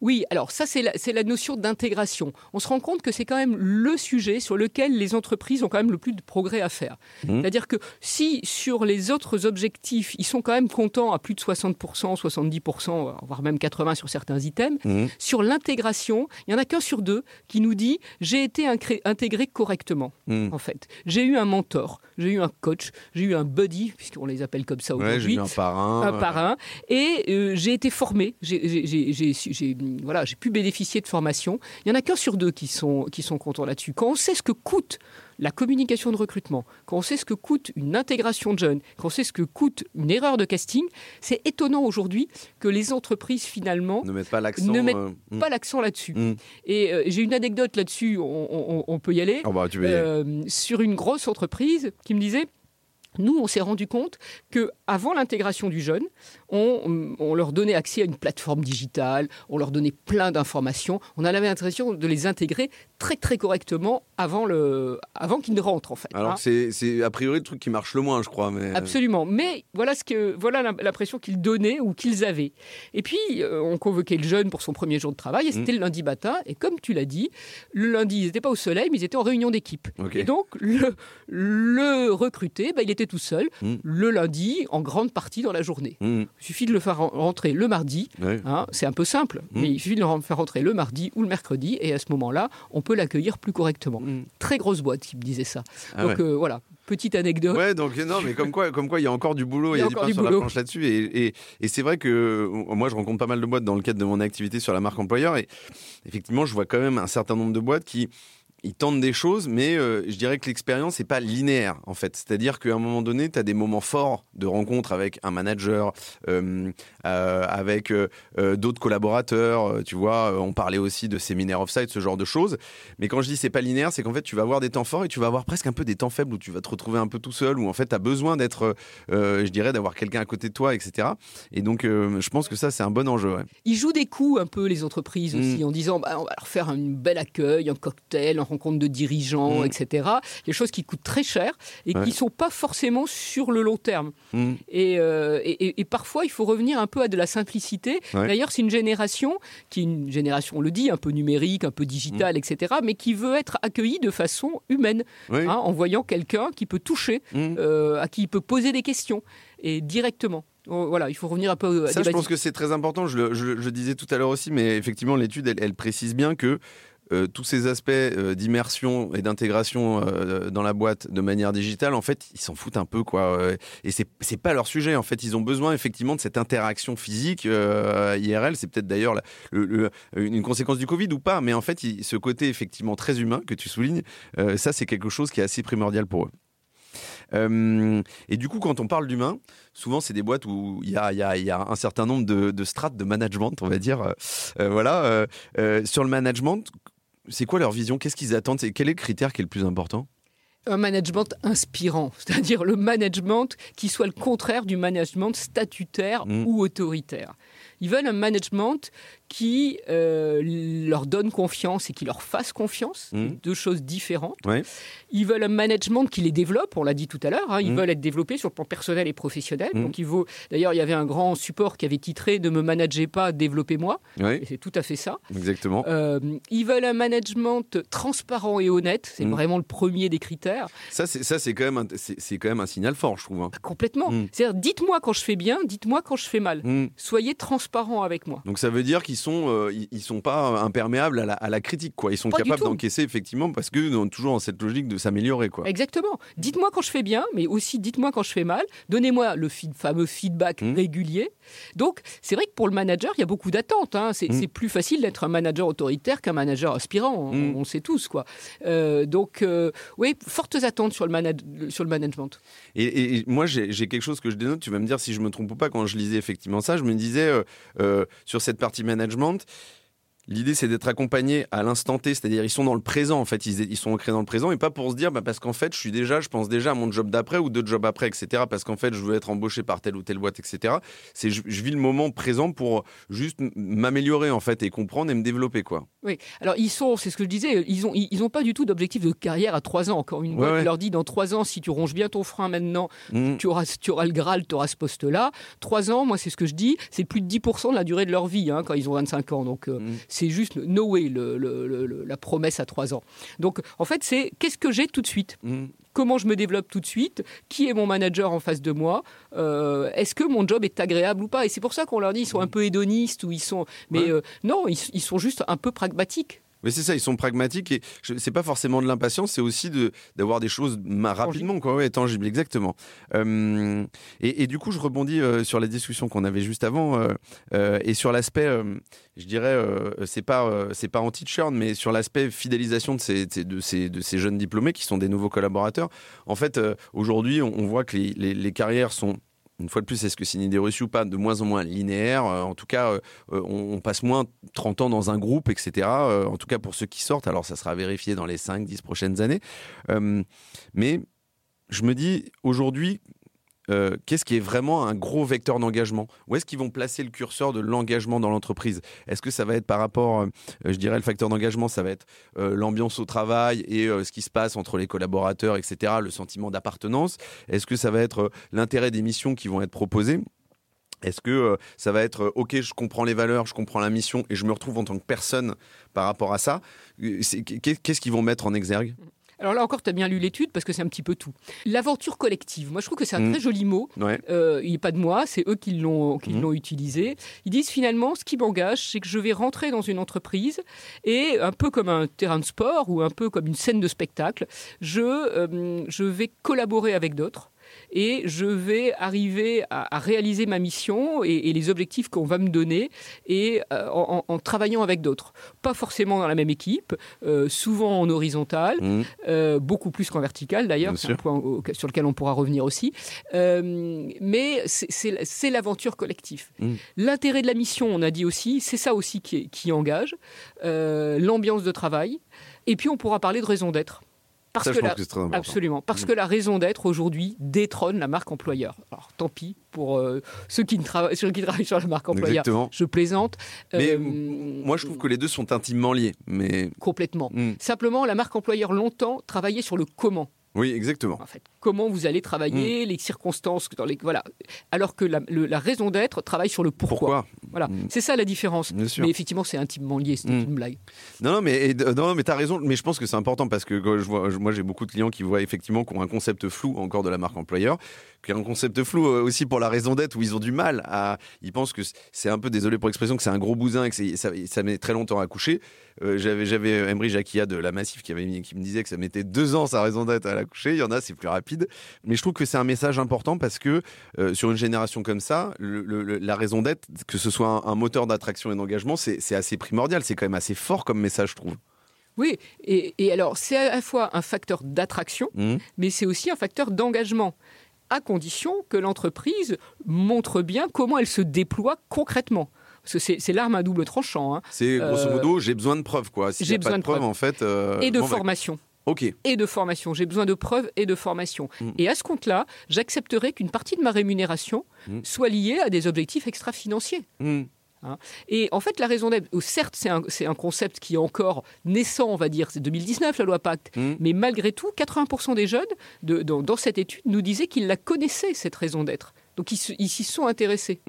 Oui, alors ça, c'est la, notion d'intégration. On se rend compte que c'est quand même le sujet sur lequel les entreprises ont quand même le plus de progrès à faire. Mmh. C'est-à-dire que si sur les autres objectifs, ils sont quand même contents à plus de 60%, 70%, voire même 80% sur certains items, mmh. sur l'intégration, il n'y en a qu'un sur deux qui nous dit j'ai été intégré correctement, mmh. en fait. J'ai eu un mentor, j'ai eu un coach, j'ai eu un buddy, puisqu'on les appelle comme ça aujourd'hui. j'ai eu un parrain. Un parrain. Et euh, j'ai été formé. J'ai voilà, j'ai pu bénéficier de formation. Il y en a qu'un sur deux qui sont, qui sont contents là-dessus. Quand on sait ce que coûte la communication de recrutement, quand on sait ce que coûte une intégration de jeunes, quand on sait ce que coûte une erreur de casting, c'est étonnant aujourd'hui que les entreprises finalement ne mettent pas l'accent, euh, hmm. l'accent là-dessus. Hmm. Et euh, j'ai une anecdote là-dessus, on, peut y aller. Oh bah, euh, sur une grosse entreprise qui me disait nous, on s'est rendu compte que avant l'intégration du jeune, on, leur donnait accès à une plateforme digitale, on leur donnait plein d'informations. On avait l'impression de les intégrer très très correctement avant, le, avant qu'ils ne rentrent en fait. Alors hein. c'est a priori le truc qui marche le moins, je crois. Mais... Absolument. Mais voilà ce que voilà l'impression qu'ils donnaient ou qu'ils avaient. Et puis euh, on convoquait le jeune pour son premier jour de travail et c'était mmh. le lundi matin. Et comme tu l'as dit, le lundi ils n'étaient pas au soleil, mais ils étaient en réunion d'équipe. Et donc le, le recruté, bah, il était tout seul mmh. le lundi en grande partie dans la journée. Mmh. Il suffit de le faire rentrer le mardi. Hein, c'est un peu simple, mais il suffit de le faire rentrer le mardi ou le mercredi et à ce moment-là, on peut l'accueillir plus correctement. Mm. Très grosse boîte qui me disait ça. Ah donc euh, voilà, petite anecdote. Ouais, donc non, mais comme quoi, comme quoi, il y a encore du boulot, il y a, du pain sur la planche là-dessus. Et, et, c'est vrai que euh, moi, je rencontre pas mal de boîtes dans le cadre de mon activité sur la marque employeur. Et effectivement, je vois quand même un certain nombre de boîtes qui ils tentent des choses, mais euh, je dirais que l'expérience n'est pas linéaire, en fait. C'est-à-dire qu'à un moment donné, tu as des moments forts de rencontre avec un manager, euh, euh, avec d'autres collaborateurs. Tu vois, on parlait aussi de séminaires off-site, ce genre de choses. Mais quand je dis c'est pas linéaire, c'est qu'en fait, tu vas avoir des temps forts et tu vas avoir presque un peu des temps faibles où tu vas te retrouver un peu tout seul, où en fait, tu as besoin d'être, je dirais, d'avoir quelqu'un à côté de toi, etc. Et donc, je pense que ça, c'est un bon enjeu. Ils jouent des coups un peu, les entreprises aussi, mmh. en disant bah, on va leur faire un bel accueil, un cocktail, un rencontre de dirigeants, mm. etc. Des choses qui coûtent très cher et qui ne sont pas forcément sur le long terme. Mm. Euh, et, et, parfois, il faut revenir un peu à de la simplicité. D'ailleurs, c'est une génération qui est une génération, on le dit, un peu numérique, un peu digitale, mm. etc., mais qui veut être accueillie de façon humaine, hein, en voyant quelqu'un qui peut toucher, euh, à qui il peut poser des questions et directement. Oh, voilà, il faut revenir un peu à Ça, je pense que c'est très important. Je le, je, disais tout à l'heure aussi, mais effectivement, l'étude, elle, elle, précise bien que euh, tous ces aspects euh, d'immersion et d'intégration euh, dans la boîte de manière digitale, en fait, ils s'en foutent un peu, quoi. et c'est c'est pas leur sujet. En fait, ils ont besoin effectivement de cette interaction physique IRL. C'est peut-être d'ailleurs une conséquence du Covid ou pas, mais en fait, ce côté effectivement très humain que tu soulignes, ça, c'est quelque chose qui est assez primordial pour eux. Et du coup, quand on parle d'humain, souvent c'est des boîtes où il y a, y, y a, un certain nombre de, strates de management, on va dire. Voilà. Sur le management, c'est quoi leur vision? Qu'est-ce qu'ils attendent? Quel est le critère qui est le plus important? Un management inspirant, c'est-à-dire le management qui soit le contraire du management statutaire mmh. ou autoritaire. Ils veulent un management qui euh, leur donne confiance et qui leur fasse confiance, mmh. deux choses différentes. Ils veulent un management qui les développe, on l'a dit tout à l'heure, hein. ils mmh. veulent être développés sur le plan personnel et professionnel. Mmh. Donc il vaut. D'ailleurs, il y avait un grand support qui avait titré Ne me managez pas, développez-moi. c'est tout à fait ça. Exactement. Euh, ils veulent un management transparent et honnête, c'est vraiment le premier des critères. Ça, c'est, ça, c'est quand même, un, c'est, quand même un signal fort, je trouve. Hein. Complètement. C'est-à-dire, dites-moi quand je fais bien, dites-moi quand je fais mal. Soyez transparent avec moi. Donc ça veut dire qu'ils ils sont, euh, ils, sont pas imperméables à la, critique, quoi. Ils sont capables d'encaisser effectivement parce que sont toujours dans cette logique de s'améliorer, quoi. Exactement. Dites-moi quand je fais bien, mais aussi dites-moi quand je fais mal. Donnez-moi le fameux feedback mmh. régulier. Donc c'est vrai que pour le manager, il y a beaucoup d'attentes. Hein. Mmh. C'est plus facile d'être un manager autoritaire qu'un manager aspirant. On, mmh. sait tous, quoi. Euh, donc euh, oui, fortes attentes sur le, sur le management. Et, moi, j'ai quelque chose que je dénote. Tu vas me dire si je me trompe ou pas. Quand je lisais effectivement ça, je me disais sur cette partie management management L'idée, c'est d'être accompagné à l'instant T, c'est-à-dire ils sont dans le présent, en fait, ils, ils sont ancrés dans le présent, et pas pour se dire, bah, parce qu'en fait, je suis déjà, je pense déjà à mon job d'après ou deux jobs après, etc., parce qu'en fait, je veux être embauché par telle ou telle boîte, etc. C'est, je, vis le moment présent pour juste m'améliorer, en fait, et comprendre et me développer, quoi. Oui, alors ils sont, c'est ce que je disais, ils ont, ils, ont pas du tout d'objectif de carrière à trois ans. Encore une boîte leur dit, dans trois ans, si tu ronges bien ton frein maintenant, mmh. tu, auras, tu auras le Graal, tu auras ce poste-là. Trois ans, moi, c'est ce que je dis, c'est plus de 10% de la durée de leur vie, hein, quand ils ont 25 ans. Donc, euh, mmh. C'est juste no le, la promesse à trois ans. Donc, en fait, c'est qu'est-ce que j'ai tout de suite mmh. Comment je me développe tout de suite Qui est mon manager en face de moi euh, Est-ce que mon job est agréable ou pas Et c'est pour ça qu'on leur dit ils sont un peu hédonistes ou ils sont. Mais euh, non, ils, sont juste un peu pragmatiques. Mais c'est ça, ils sont pragmatiques et c'est pas forcément de l'impatience, c'est aussi de d'avoir des choses rapidement, quoi, ouais, tangibles, exactement. Euh, et, du coup, je rebondis euh, sur la discussion qu'on avait juste avant euh, et sur l'aspect, je dirais, c'est pas c'est pas anti-churn, mais sur l'aspect fidélisation de ces, de ces de ces jeunes diplômés qui sont des nouveaux collaborateurs. En fait, aujourd'hui, on, voit que les, les carrières sont une fois de plus, est-ce que c'est une idée reçue ou pas? De moins en moins linéaire. Euh, en tout cas, euh, euh, on, passe moins 30 ans dans un groupe, etc. en tout cas, pour ceux qui sortent. Alors, ça sera vérifié dans les 5-10 prochaines années. mais je me dis, aujourd'hui, euh, qu'est-ce qui est vraiment un gros vecteur d'engagement? Où est-ce qu'ils vont placer le curseur de l'engagement dans l'entreprise? Est-ce que ça va être par rapport, euh, je dirais, le facteur d'engagement, ça va être euh, l'ambiance au travail et ce qui se passe entre les collaborateurs, etc., le sentiment d'appartenance? Est-ce que ça va être l'intérêt des missions qui vont être proposées? Est-ce que ça va être OK, je comprends les valeurs, je comprends la mission et je me retrouve en tant que personne par rapport à ça? Qu'est-ce qu'ils vont mettre en exergue? Alors là encore, tu as bien lu l'étude parce que c'est un petit peu tout. L'aventure collective, moi je trouve que c'est un mm. très joli mot. Euh, il n'est pas de moi, c'est eux qui l'ont qui mm. l'ont utilisé. Ils disent finalement, ce qui m'engage, c'est que je vais rentrer dans une entreprise et un peu comme un terrain de sport ou un peu comme une scène de spectacle, je, euh, je vais collaborer avec d'autres et je vais arriver à, réaliser ma mission et, les objectifs qu'on va me donner et euh, en, travaillant avec d'autres. Pas forcément dans la même équipe, euh, souvent en horizontal, mmh. euh, beaucoup plus qu'en vertical d'ailleurs, c'est un point sur lequel on pourra revenir aussi. mais c'est l'aventure collective. Mmh. L'intérêt de la mission, on a dit aussi, c'est ça aussi qui, qui engage, l'ambiance de travail. Et puis on pourra parler de raison d'être. Parce que, la, absolument, parce mm. que la raison d'être aujourd'hui détrône la marque employeur. Alors tant pis pour euh, ceux qui, ne travaillent, qui travaillent sur la marque employeur. Je plaisante. Mais euh, moi, je trouve que les deux sont intimement liés. Mais... Complètement. Mm. Simplement, la marque employeur longtemps travaillait sur le comment. Oui, exactement. En fait, comment vous allez travailler, les circonstances dans les voilà. Alors que la, le- la raison d'être travaille sur le pourquoi. Pourquoi Voilà, Mm. c'est ça la différence. Mais effectivement, c'est intimement lié. C'était Mm. une blague. Non, non, mais, et- non, mais t'as raison. Mais je pense que c'est important parce que quand je vois, je- moi, j'ai beaucoup de clients qui voient effectivement qui ont un concept flou encore de la marque employeur, qui a un concept flou euh, aussi pour la raison d'être où ils ont du mal à. Ils pensent que c'est un peu, désolé pour l'expression, que c'est un gros bousin et que ça, ça met très longtemps à coucher. Euh, j'avais, j'avais Emery Jacquia de la Massif qui, avait qui me disait que ça mettait deux ans sa raison d'être à la coucher. Il y en a, c'est plus rapide. Mais je trouve que c'est un message important parce que euh, sur une génération comme ça, le- le- le- la raison d'être, que ce soit un, un moteur d'attraction et d'engagement, c'est, assez primordial. C'est quand même assez fort comme message, je trouve. Oui, et, et alors c'est à la fois un facteur d'attraction, Mhm. mais c'est aussi un facteur d'engagement, à condition que l'entreprise montre bien comment elle se déploie concrètement. Parce que c'est l'arme à double tranchant. hein. C'est grosso Euh, modo, j'ai besoin de preuves, quoi. J'ai pas besoin de preuves, en fait. euh, et de formation. Et de formation. J'ai besoin de preuves et de formation. Mm. Et à ce compte-là, j'accepterai qu'une partie de ma rémunération Mm. soit liée à des objectifs extra-financiers. Hmm. Et en fait, la raison d'être, oh, certes, c'est un, concept qui est encore naissant, on va dire, c'est 2019 la loi Pacte, Mm. mais malgré tout, 80% des jeunes de- dans, dans cette étude nous disaient qu'ils la connaissaient, cette raison d'être. Donc ils s'y sont intéressés.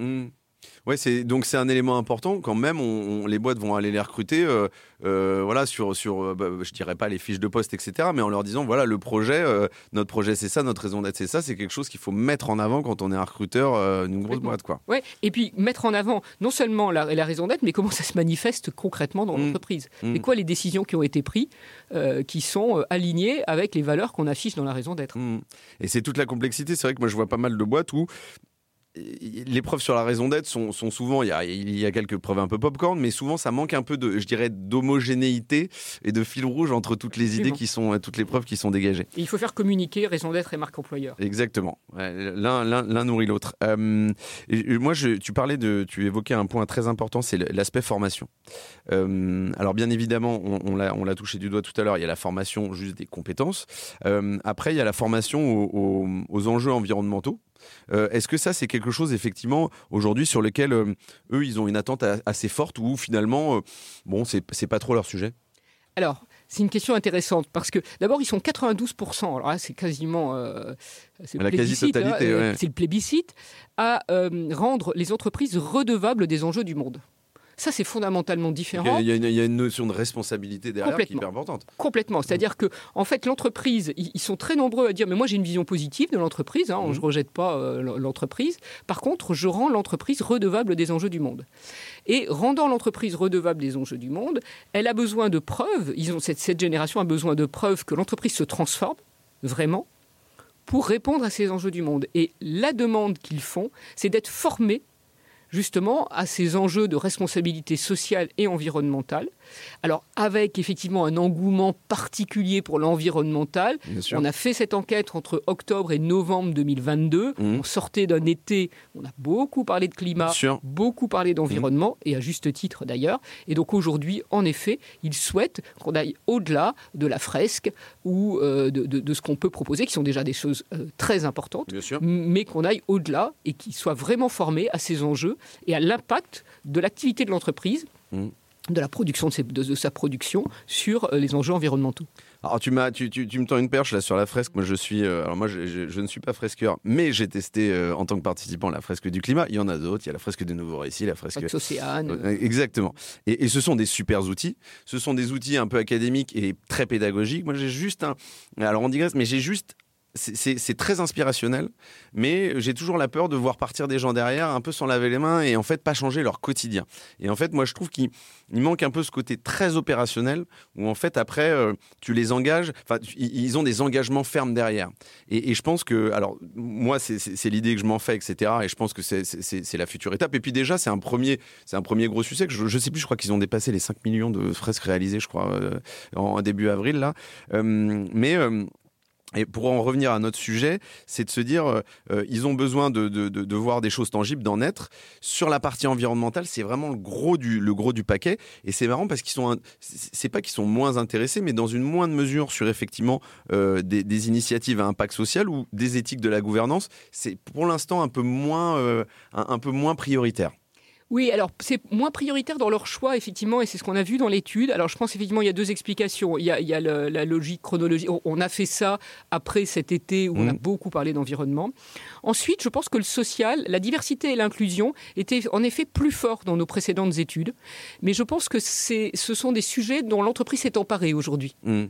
Ouais, c'est donc c'est un élément important quand même. On, on- les boîtes vont aller les recruter, euh, euh, voilà, sur sur, euh, bah, je dirais pas les fiches de poste, etc. Mais en leur disant voilà, le projet, euh, notre projet c'est ça, notre raison d'être c'est ça. C'est quelque chose qu'il faut mettre en avant quand on est un recruteur d'une grosse boîte, quoi. Ouais. Et puis mettre en avant non seulement la, la raison d'être, mais comment ça se manifeste concrètement dans Mm. l'entreprise. Mm. Et quoi les décisions qui ont été prises qui sont alignées avec les valeurs qu'on affiche dans la raison d'être. Hmm. Et c'est toute la complexité. C'est vrai que moi je vois pas mal de boîtes où les preuves sur la raison d'être sont, sont souvent, il y, a, il y a quelques preuves un peu popcorn, mais souvent ça manque un peu de, je dirais, d'homogénéité et de fil rouge entre toutes les idées qui sont, toutes les preuves qui sont dégagées. Et il faut faire communiquer raison d'être et marque employeur. Exactement. L'un, nourrit l'autre. Euh, moi, je, tu parlais de, tu évoquais un point très important, c'est l'aspect formation. Euh, alors, bien évidemment, on, on l'a, on l'a touché du doigt tout à l'heure. Il y a la formation juste des compétences. Euh, après, il y a la formation aux, aux- aux enjeux environnementaux. Euh, est-ce que ça, c'est quelque chose, effectivement, aujourd'hui, sur lequel euh, eux, ils ont une attente assez forte ou finalement, euh, bon, c'est, pas trop leur sujet? Alors, c'est une question intéressante parce que d'abord, ils sont 92%, alors là, c'est quasiment. c'est le La plébiscite, quasi-totalité, hein, ouais. C'est le plébiscite à rendre les entreprises redevables des enjeux du monde. Ça, c'est fondamentalement il y, différent. a, il y a une, il y a une notion de responsabilité derrière qui est hyper importante. Complètement. C'est-à-dire que, en fait, l'entreprise, ils sont très nombreux à dire, mais moi j'ai une vision positive de l'entreprise, hein, Mhm. je rejette pas euh, l'entreprise. Par contre, je rends l'entreprise redevable des enjeux du monde. Et rendant l'entreprise redevable des enjeux du monde, elle a besoin de preuves. Ils ont cette, cette génération a besoin de preuves que l'entreprise se transforme vraiment pour répondre à ces enjeux du monde. Et la demande qu'ils font, c'est d'être formés justement à ces enjeux de responsabilité sociale et environnementale. Alors avec effectivement un engouement particulier pour l'environnemental, on a fait cette enquête entre octobre et novembre 2022. Mhm. On sortait d'un été, on a beaucoup parlé de climat, beaucoup parlé d'environnement, et à juste titre d'ailleurs. Et donc aujourd'hui, en effet, ils souhaitent qu'on aille au-delà de la fresque ou euh, de, de- de ce qu'on peut proposer, qui sont déjà des choses euh, très importantes, Bien sûr. mais qu'on aille au-delà et qu'ils soient vraiment formés à ces enjeux et à l'impact de l'activité de l'entreprise. Mhm. de la production de, ses- de- de sa production sur euh, les enjeux environnementaux. Alors tu m'as, tu, tu, tu me tends une perche là sur la fresque. Moi je suis, euh, alors moi je, je- je ne suis pas fresqueur, mais j'ai testé euh, en tant que participant la fresque du climat. Il y en a d'autres. Il y a la fresque de Nouveau Récit, la fresque. Océane, Euh, Exactement. Et, et ce sont des super outils. Ce sont des outils un peu académiques et très pédagogiques. Moi j'ai juste un, alors on digresse, mais j'ai juste c'est- très inspirationnel, mais j'ai toujours la peur de voir partir des gens derrière un peu sans laver les mains et en fait pas changer leur quotidien. Et en fait, moi je trouve qu'il il manque un peu ce côté très opérationnel où en fait après euh, tu les engages, enfin ils ont des engagements fermes derrière. Et, je pense que, alors moi c'est- l'idée que je m'en fais, etc. Et je pense que c'est- la future étape. Et puis déjà c'est un premier, un premier gros succès. Je, je sais plus, je crois qu'ils ont dépassé les 5 millions de fresques réalisées, je crois, euh, en début avril là. Euh, mais et pour en revenir à notre sujet, c'est de se dire, euh, euh, ils ont besoin de, voir des choses tangibles, d'en être. Sur la partie environnementale, c'est vraiment le gros du, le gros du paquet. Et c'est marrant parce qu'ils sont, c'est pas qu'ils sont moins intéressés, mais dans une moindre mesure sur effectivement euh, des, initiatives à impact social ou des éthiques de la gouvernance, c'est pour l'instant un peu moins, un peu moins prioritaire. Oui, alors c'est moins prioritaire dans leur choix, effectivement, et c'est ce qu'on a vu dans l'étude. Alors je pense effectivement il y a deux explications. Il y a, il y a le- la logique chronologique. On- a fait ça après cet été où on a Mhm. beaucoup parlé d'environnement. Ensuite, je pense que le social, la diversité et l'inclusion étaient en effet plus forts dans nos précédentes études. Mais je pense que ce sont des sujets dont l'entreprise s'est emparée aujourd'hui Mm.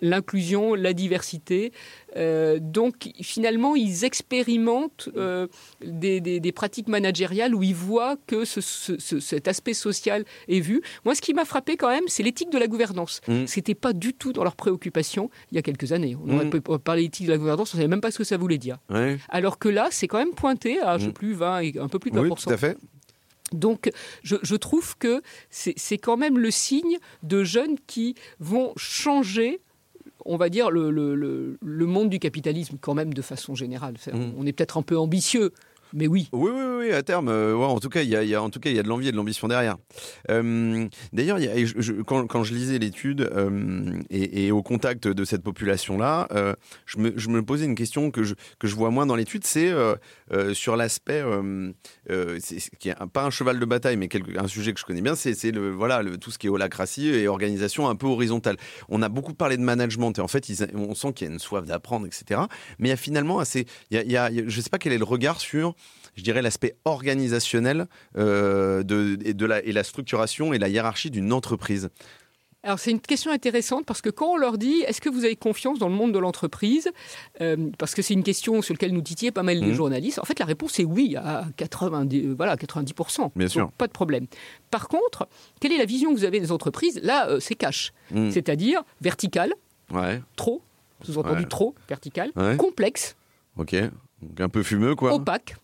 L'inclusion, la diversité. Euh, donc finalement, ils expérimentent euh, des, des- des pratiques managériales où ils voient que ce- ce- ce- cet aspect social est vu. Moi, ce qui m'a frappé quand même, c'est l'éthique de la gouvernance. Mm. C'était pas du tout dans leurs préoccupations il y a quelques années. On aurait Mm. pu parler d'éthique de la gouvernance, on savait même pas ce que ça voulait dire. Ouais. Alors que là, c'est quand même pointé à je sais Mm. plus 20 et un peu plus de 20%. Oui, tout à fait. Donc, je, je trouve que c'est quand même le signe de jeunes qui vont changer, on va dire, le, le- le- le monde du capitalisme, quand même, de façon générale. Enfin, Mm. On est peut-être un peu ambitieux, mais oui. Oui, oui, oui, à terme. euh, en tout cas, il y a, en tout cas, il y a de l'envie et de l'ambition derrière. Euh, D'ailleurs, quand, je lisais l'étude euh, et, au contact de cette population-là, je, me, posais une question que je, que je vois moins dans l'étude, c'est sur l'aspect, qui est pas un cheval de bataille, mais un sujet que je connais bien, c'est le voilà tout ce qui est holacratie et organisation un peu horizontale. On a beaucoup parlé de management et en fait, on sent qu'il y a une soif d'apprendre, etc. Mais il y a finalement assez, il y sais pas quel est le regard sur je dirais, l'aspect organisationnel euh, de, et, de la, et la structuration et la hiérarchie d'une entreprise. Alors, c'est une question intéressante parce que quand on leur dit est-ce que vous avez confiance dans le monde de l'entreprise Euh, Parce que c'est une question sur laquelle nous titillaient pas mal les Mhm. journalistes. En fait, la réponse est oui, à 90, euh, voilà, 90%. Bien Donc, sûr. Pas de problème. Par contre, quelle est la vision que vous avez des entreprises? Là, euh, c'est cash. Mm. C'est-à-dire vertical, Ouais, trop, sous-entendu Ouais. trop, vertical, Ouais. complexe, ok. Donc un peu fumeux, quoi. opaque,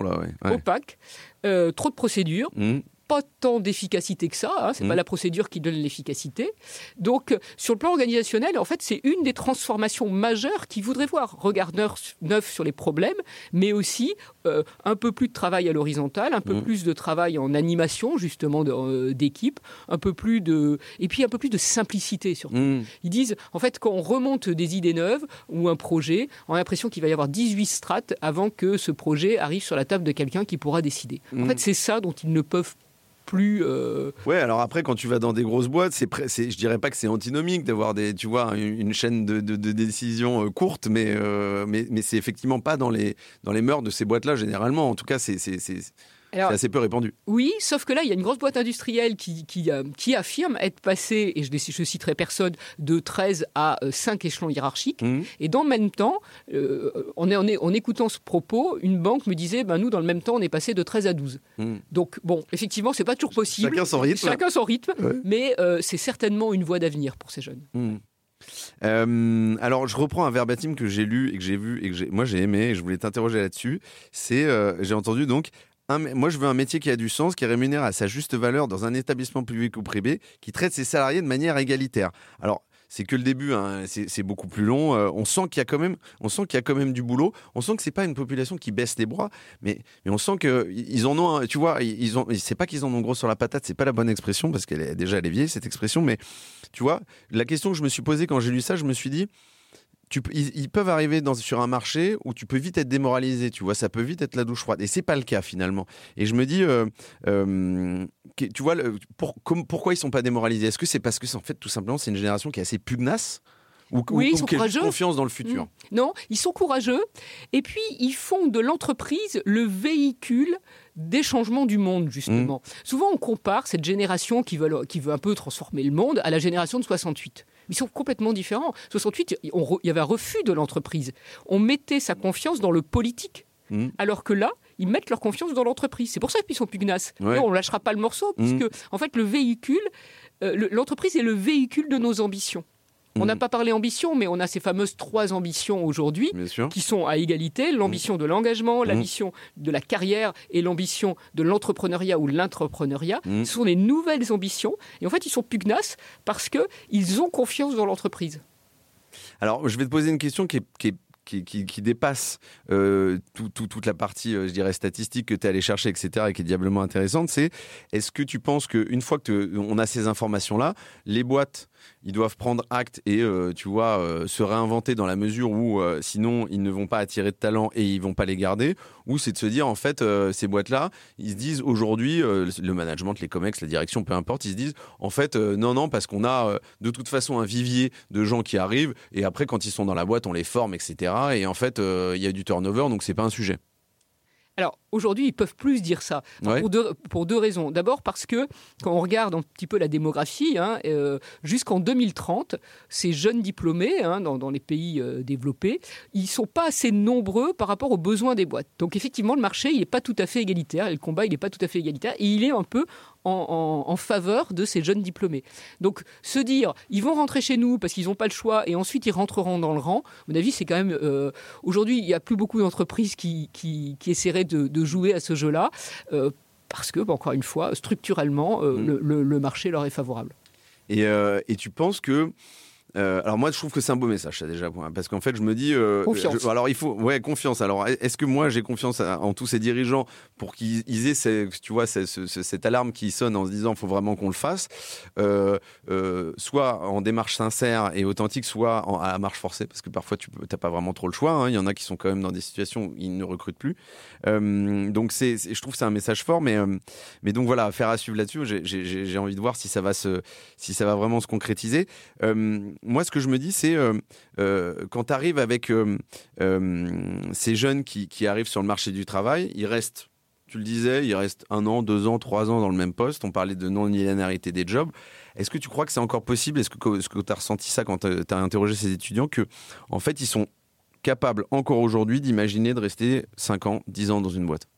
Oula, ouais, ouais. opaque, euh, trop de procédures, Mm. Pas tant d'efficacité que ça, hein, c'est pas la procédure qui donne l'efficacité. Donc, euh, sur le plan organisationnel, en fait, c'est une des transformations majeures qu'ils voudraient voir. Regard neuf, sur les problèmes, mais aussi euh, un peu plus de travail à l'horizontale, un peu Mhm. plus de travail en animation, justement, euh, d'équipe, un peu plus de... Et puis un peu plus de simplicité, surtout. Mm. Ils disent, en fait, quand on remonte des idées neuves ou un projet, on a l'impression qu'il va y avoir 18 strates avant que ce projet arrive sur la table de quelqu'un qui pourra décider. En fait, c'est ça dont ils ne peuvent plus... euh, Ouais, alors après, quand tu vas dans des grosses boîtes, c'est, c'est je dirais pas que c'est antinomique d'avoir des, tu vois, une, chaîne de, de- de décisions euh, courtes, mais, euh, mais, mais c'est effectivement pas dans les, dans les mœurs de ces boîtes-là, généralement. En tout cas, c'est, c'est assez peu répandu. oui, sauf que là, il y a une grosse boîte industrielle qui, qui, euh, qui affirme être passée, et je ne citerai personne, de 13 à euh, 5 échelons hiérarchiques. Mm. Et dans le même temps, euh, en, en- en écoutant ce propos, une banque me disait, ben, nous, dans le même temps, on est passé de 13 à 12. Mm. Donc, bon, effectivement, c'est pas toujours possible. Chacun son rythme. Chacun son rythme, Ouais. mais euh, c'est certainement une voie d'avenir pour ces jeunes. Euh, alors, je reprends un verbatim que j'ai lu et que j'ai vu et que moi j'ai aimé et je voulais t'interroger là-dessus. C'est, euh, j'ai entendu donc, moi je veux un métier qui a du sens, qui est rémunéré à sa juste valeur dans un établissement public ou privé, qui traite ses salariés de manière égalitaire. Alors, c'est que le début, hein, c'est beaucoup plus long. Euh, on sent qu'il y a quand même, on sent qu'il y a quand même du boulot. On sent que c'est pas une population qui baisse les bras, mais, mais on sent que ils en ont, tu vois, ils ont, c'est pas qu'ils en ont gros sur la patate, c'est pas la bonne expression parce qu'elle est déjà elle est vieille cette expression, mais tu vois, la question que je me suis posée quand j'ai lu ça, je me suis dit, tu, ils, ils peuvent arriver dans, sur un marché où tu peux vite être démoralisé, tu vois, ça peut vite être la douche froide. Et c'est pas le cas finalement. Et je me dis, euh, euh, tu vois, le- pour- comme- pourquoi ils sont pas démoralisés? Est-ce que c'est parce que c'est en fait tout simplement c'est une génération qui est assez pugnace? Ou, Oui, ou- ils sont courageux. confiance dans le futur? Non, ils sont courageux. Et puis, ils font de l'entreprise le véhicule des changements du monde, justement. Souvent, on compare cette génération qui veut, qui veut un peu transformer le monde à la génération de 68. Ils sont complètement différents. 68, on il y avait un refus de l'entreprise. On mettait sa confiance dans le politique. Mhm. Alors que là, ils mettent leur confiance dans l'entreprise. C'est pour ça qu'ils sont pugnaces. Ouais. Non, on ne lâchera pas le morceau, Mhm. puisque, en fait, le véhicule, euh, le- l'entreprise est le véhicule de nos ambitions. On n'a Mhm. pas parlé ambition, mais on a ces fameuses trois ambitions aujourd'hui qui sont à égalité, l'ambition de l'engagement, Mhm. l'ambition de la carrière et l'ambition de l'entrepreneuriat ou l'entrepreneuriat. Ce sont des nouvelles ambitions et en fait ils sont pugnaces parce qu'ils ont confiance dans l'entreprise. Alors, je vais te poser une question qui est, qui est- qui, qui, dépasse euh, toute la partie, euh, je dirais, statistique que tu es allé chercher, etc., et qui est diablement intéressante, c'est est-ce que tu penses qu'une fois qu'on a ces informations-là, les boîtes ils doivent prendre acte et euh, tu vois euh, se réinventer dans la mesure où euh, sinon ils ne vont pas attirer de talent et ils vont pas les garder ou c'est de se dire en fait ces boîtes là ils se disent aujourd'hui le management les comex la direction peu importe ils se disent en fait non non parce qu'on a de toute façon un vivier de gens qui arrivent et après quand ils sont dans la boîte on les forme etc et en fait il y a du turnover donc c'est pas un sujet alors aujourd'hui, ils peuvent plus dire ça pour, deux, pour, deux, raisons. D'abord parce que quand on regarde un petit peu la démographie, hein, euh, jusqu'en 2030, ces jeunes diplômés hein, dans, les pays euh, développés, ils sont pas assez nombreux par rapport aux besoins des boîtes. Donc effectivement, le marché, il n'est pas tout à fait égalitaire, et le combat, il n'est pas tout à fait égalitaire, et il est un peu en, faveur de ces jeunes diplômés. Donc se dire, ils vont rentrer chez nous parce qu'ils n'ont pas le choix et ensuite ils rentreront dans le rang, à mon avis, c'est quand même... Euh, aujourd'hui, il n'y a plus beaucoup d'entreprises qui, qui, essaieraient de, jouer à ce jeu-là. Euh, parce que, encore une fois, structurellement, euh, mmh. le, marché leur est favorable. Et, et tu penses que euh, alors moi, je trouve que c'est un beau message, ça déjà, parce qu'en fait, je me dis, euh, confiance. alors il faut, ouais, confiance. Alors, est-ce que moi j'ai confiance en tous ces dirigeants pour qu'ils aient, ces, tu vois, cette alarme qui sonne en se disant, il faut vraiment qu'on le fasse, euh, soit en démarche sincère et authentique, soit en, à marche forcée, parce que parfois tu n'as pas vraiment trop le choix. Hein. Il y en a qui sont quand même dans des situations où ils ne recrutent plus. donc c'est, je trouve que c'est un message fort, mais mais donc voilà, faire à suivre là-dessus. J'ai envie de voir si ça va se, si ça va vraiment se concrétiser moi, ce que je me dis, c'est euh, euh, quand tu arrives avec euh, ces jeunes qui, arrivent sur le marché du travail, ils restent, tu le disais, ils restent un an, deux ans, trois ans dans le même poste. On parlait de non-linéarité des jobs. Est-ce que tu crois que c'est encore possible? Est-ce que tu as ressenti ça quand tu as interrogé ces étudiants que, en fait, ils sont capables encore aujourd'hui d'imaginer de rester 5 ans, 10 ans dans une boîte?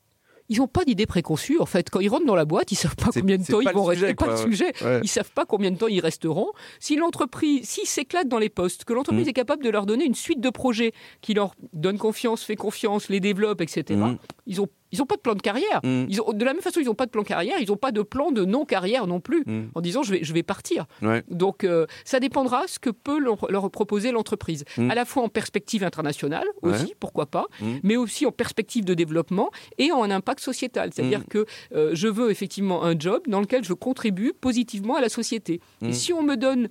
Ils n'ont pas d'idée préconçue. En fait, quand ils rentrent dans la boîte, ils savent pas combien de temps ils vont rester. Pas le sujet. Ils savent pas combien de temps ils resteront. Si l'entreprise, s'ils s'éclatent dans les postes, que l'entreprise mmh. est capable de leur donner une suite de projets qui leur donne confiance, fait confiance, les développe, etc. Mmh. Ils ont ils n'ont pas de plan de carrière. Mm. Ils ont, de la même façon, ils n'ont pas de plan de carrière, ils n'ont pas de plan de non-carrière non plus, mm. en disant je vais, je vais partir. Donc euh, ça dépendra ce que peut leur, proposer l'entreprise, mm. à la fois en perspective internationale aussi, pourquoi pas, mais aussi en perspective de développement et en impact sociétal. C'est-à-dire que euh, je veux effectivement un job dans lequel je contribue positivement à la société. Et si on me donne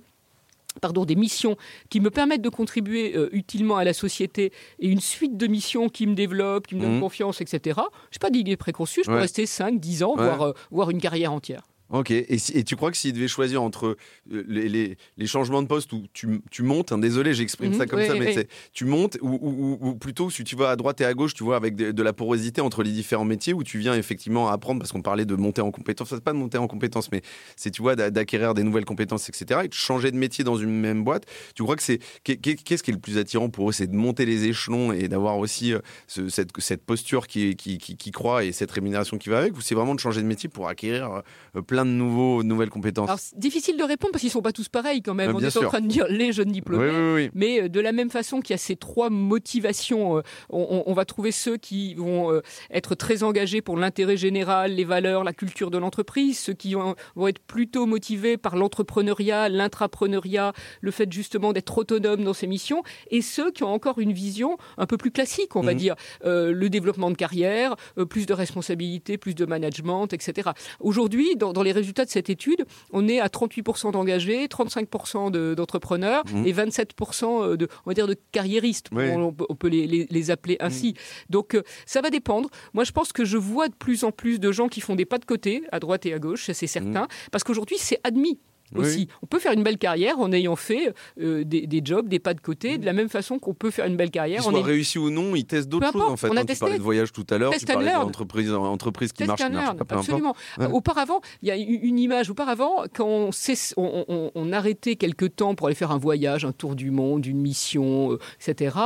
pardon, des missions qui me permettent de contribuer euh, utilement à la société et une suite de missions qui me développent, qui me donnent mmh. confiance, etc. Je n'ai pas d'idée préconçue, je peux rester 5, 10 ans, voire, euh, voire une carrière entière. Ok, et, et, tu crois que s'il devait choisir entre euh, les, les, les, changements de poste où tu, tu montes, hein, désolé j'exprime ça mhm. comme ça, mais tu montes, ou, ou, ou, plutôt si tu vas à droite et à gauche, tu vois, avec de, la porosité entre les différents métiers, où tu viens effectivement apprendre, parce qu'on parlait de monter en compétences, c'est pas de monter en compétences, mais c'est, tu vois, d'acquérir des nouvelles compétences, etc., et de changer de métier dans une même boîte, tu crois que c'est, qu'est-ce qui est le plus attirant pour eux C'est de monter les échelons et d'avoir aussi euh, cette, cette, posture qui, qui, qui, qui, croit et cette rémunération qui va avec, ou c'est vraiment de changer de métier pour acquérir euh, plein de nouveaux nouvelles compétences Alors, difficile de répondre parce qu'ils ne sont pas tous pareils quand même. on est en train de dire les jeunes diplômés. mais euh, de la même façon qu'il y a ces trois motivations, euh, on, va trouver ceux qui vont euh, être très engagés pour l'intérêt général, les valeurs, la culture de l'entreprise, ceux qui vont être plutôt motivés par l'entrepreneuriat, l'intrapreneuriat, le fait justement d'être autonome dans ses missions, et ceux qui ont encore une vision un peu plus classique, on va mhm. dire, le développement de carrière, plus de responsabilités, plus de management, etc. Aujourd'hui, dans, dans les résultats de cette étude, on est à 38% d'engagés, 35% d'entrepreneurs mmh. et 27% de, on va dire, de carriéristes. On, peut les, appeler ainsi. Mmh. Donc, euh, ça va dépendre. Moi, je pense que je vois de plus en plus de gens qui font des pas de côté, à droite et à gauche, c'est certain, mmh. parce qu'aujourd'hui, c'est admis aussi. On peut faire une belle carrière en ayant fait euh, des, jobs, des pas de côté, de la même façon qu'on peut faire une belle carrière. Qu'ils soient réussi ou non, ils testent d'autres choses en fait. On a hein, tu parlais de voyage tout à l'heure, tu parlais d'entreprise entreprise qui marche, qui marche pas. Absolument. Auparavant, il y a une image. Auparavant, quand on, on, on, arrêtait quelque temps pour aller faire un voyage, un tour du monde, une mission, euh, etc.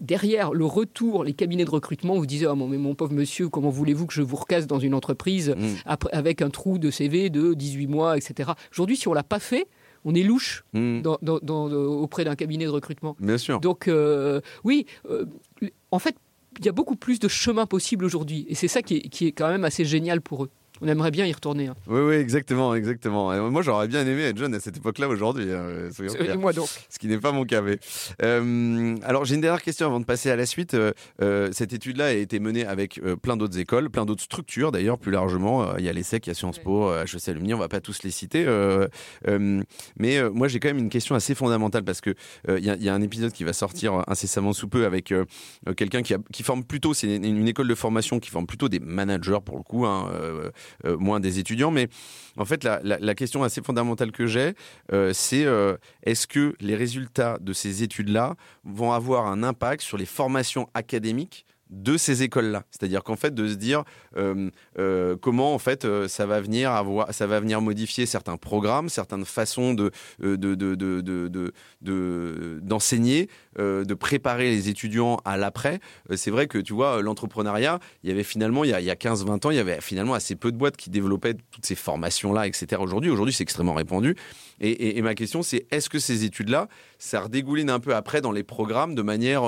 Derrière le retour, les cabinets de recrutement vous disaient oh, mais mon pauvre monsieur, comment voulez-vous que je vous recasse dans une entreprise mm. avec un trou de CV de 18 mois, etc. Aujourd'hui, si on l'a pas fait, on est louche hmm. auprès d'un cabinet de recrutement. Bien sûr. Donc, euh, oui, euh, en fait, il y a beaucoup plus de chemins possibles aujourd'hui. Et c'est ça qui est, qui est, quand même assez génial pour eux. On aimerait bien y retourner. Hein. Oui, oui, exactement, exactement. moi, j'aurais bien aimé être jeune à cette époque-là aujourd'hui. Hein, moi donc. Ce qui n'est pas mon cas. Euh, alors, j'ai une dernière question avant de passer à la suite. Euh, euh, cette étude-là a été menée avec plein d'autres écoles, plein d'autres structures d'ailleurs, plus largement. Il y a l'ESSEC, il y a Sciences Po, HEC Alumni, on va pas tous les citer. mais moi, j'ai quand même une question assez fondamentale parce que il y, a un épisode qui va sortir incessamment sous peu avec quelqu'un qui, qui, forme plutôt, c'est une, école de formation qui forme plutôt des managers pour le coup. Hein, moins des étudiants. Mais en fait, la, question assez fondamentale que j'ai, euh, c'est euh, est-ce que les résultats de ces études-là vont avoir un impact sur les formations académiques de ces écoles-là? C'est-à-dire qu'en fait, de se dire euh, euh, comment en fait euh, ça va venir avoir, ça va venir modifier certains programmes, certaines façons de d'enseigner, de, de, préparer les étudiants à l'après. C'est vrai que tu vois, l'entrepreneuriat, il y avait finalement, il y a, a 15-20 ans, il y avait finalement assez peu de boîtes qui développaient toutes ces formations-là, etc. Aujourd'hui, aujourd'hui, c'est extrêmement répandu. Et, ma question, c'est est-ce que ces études-là, ça redégouline un peu après dans les programmes de manière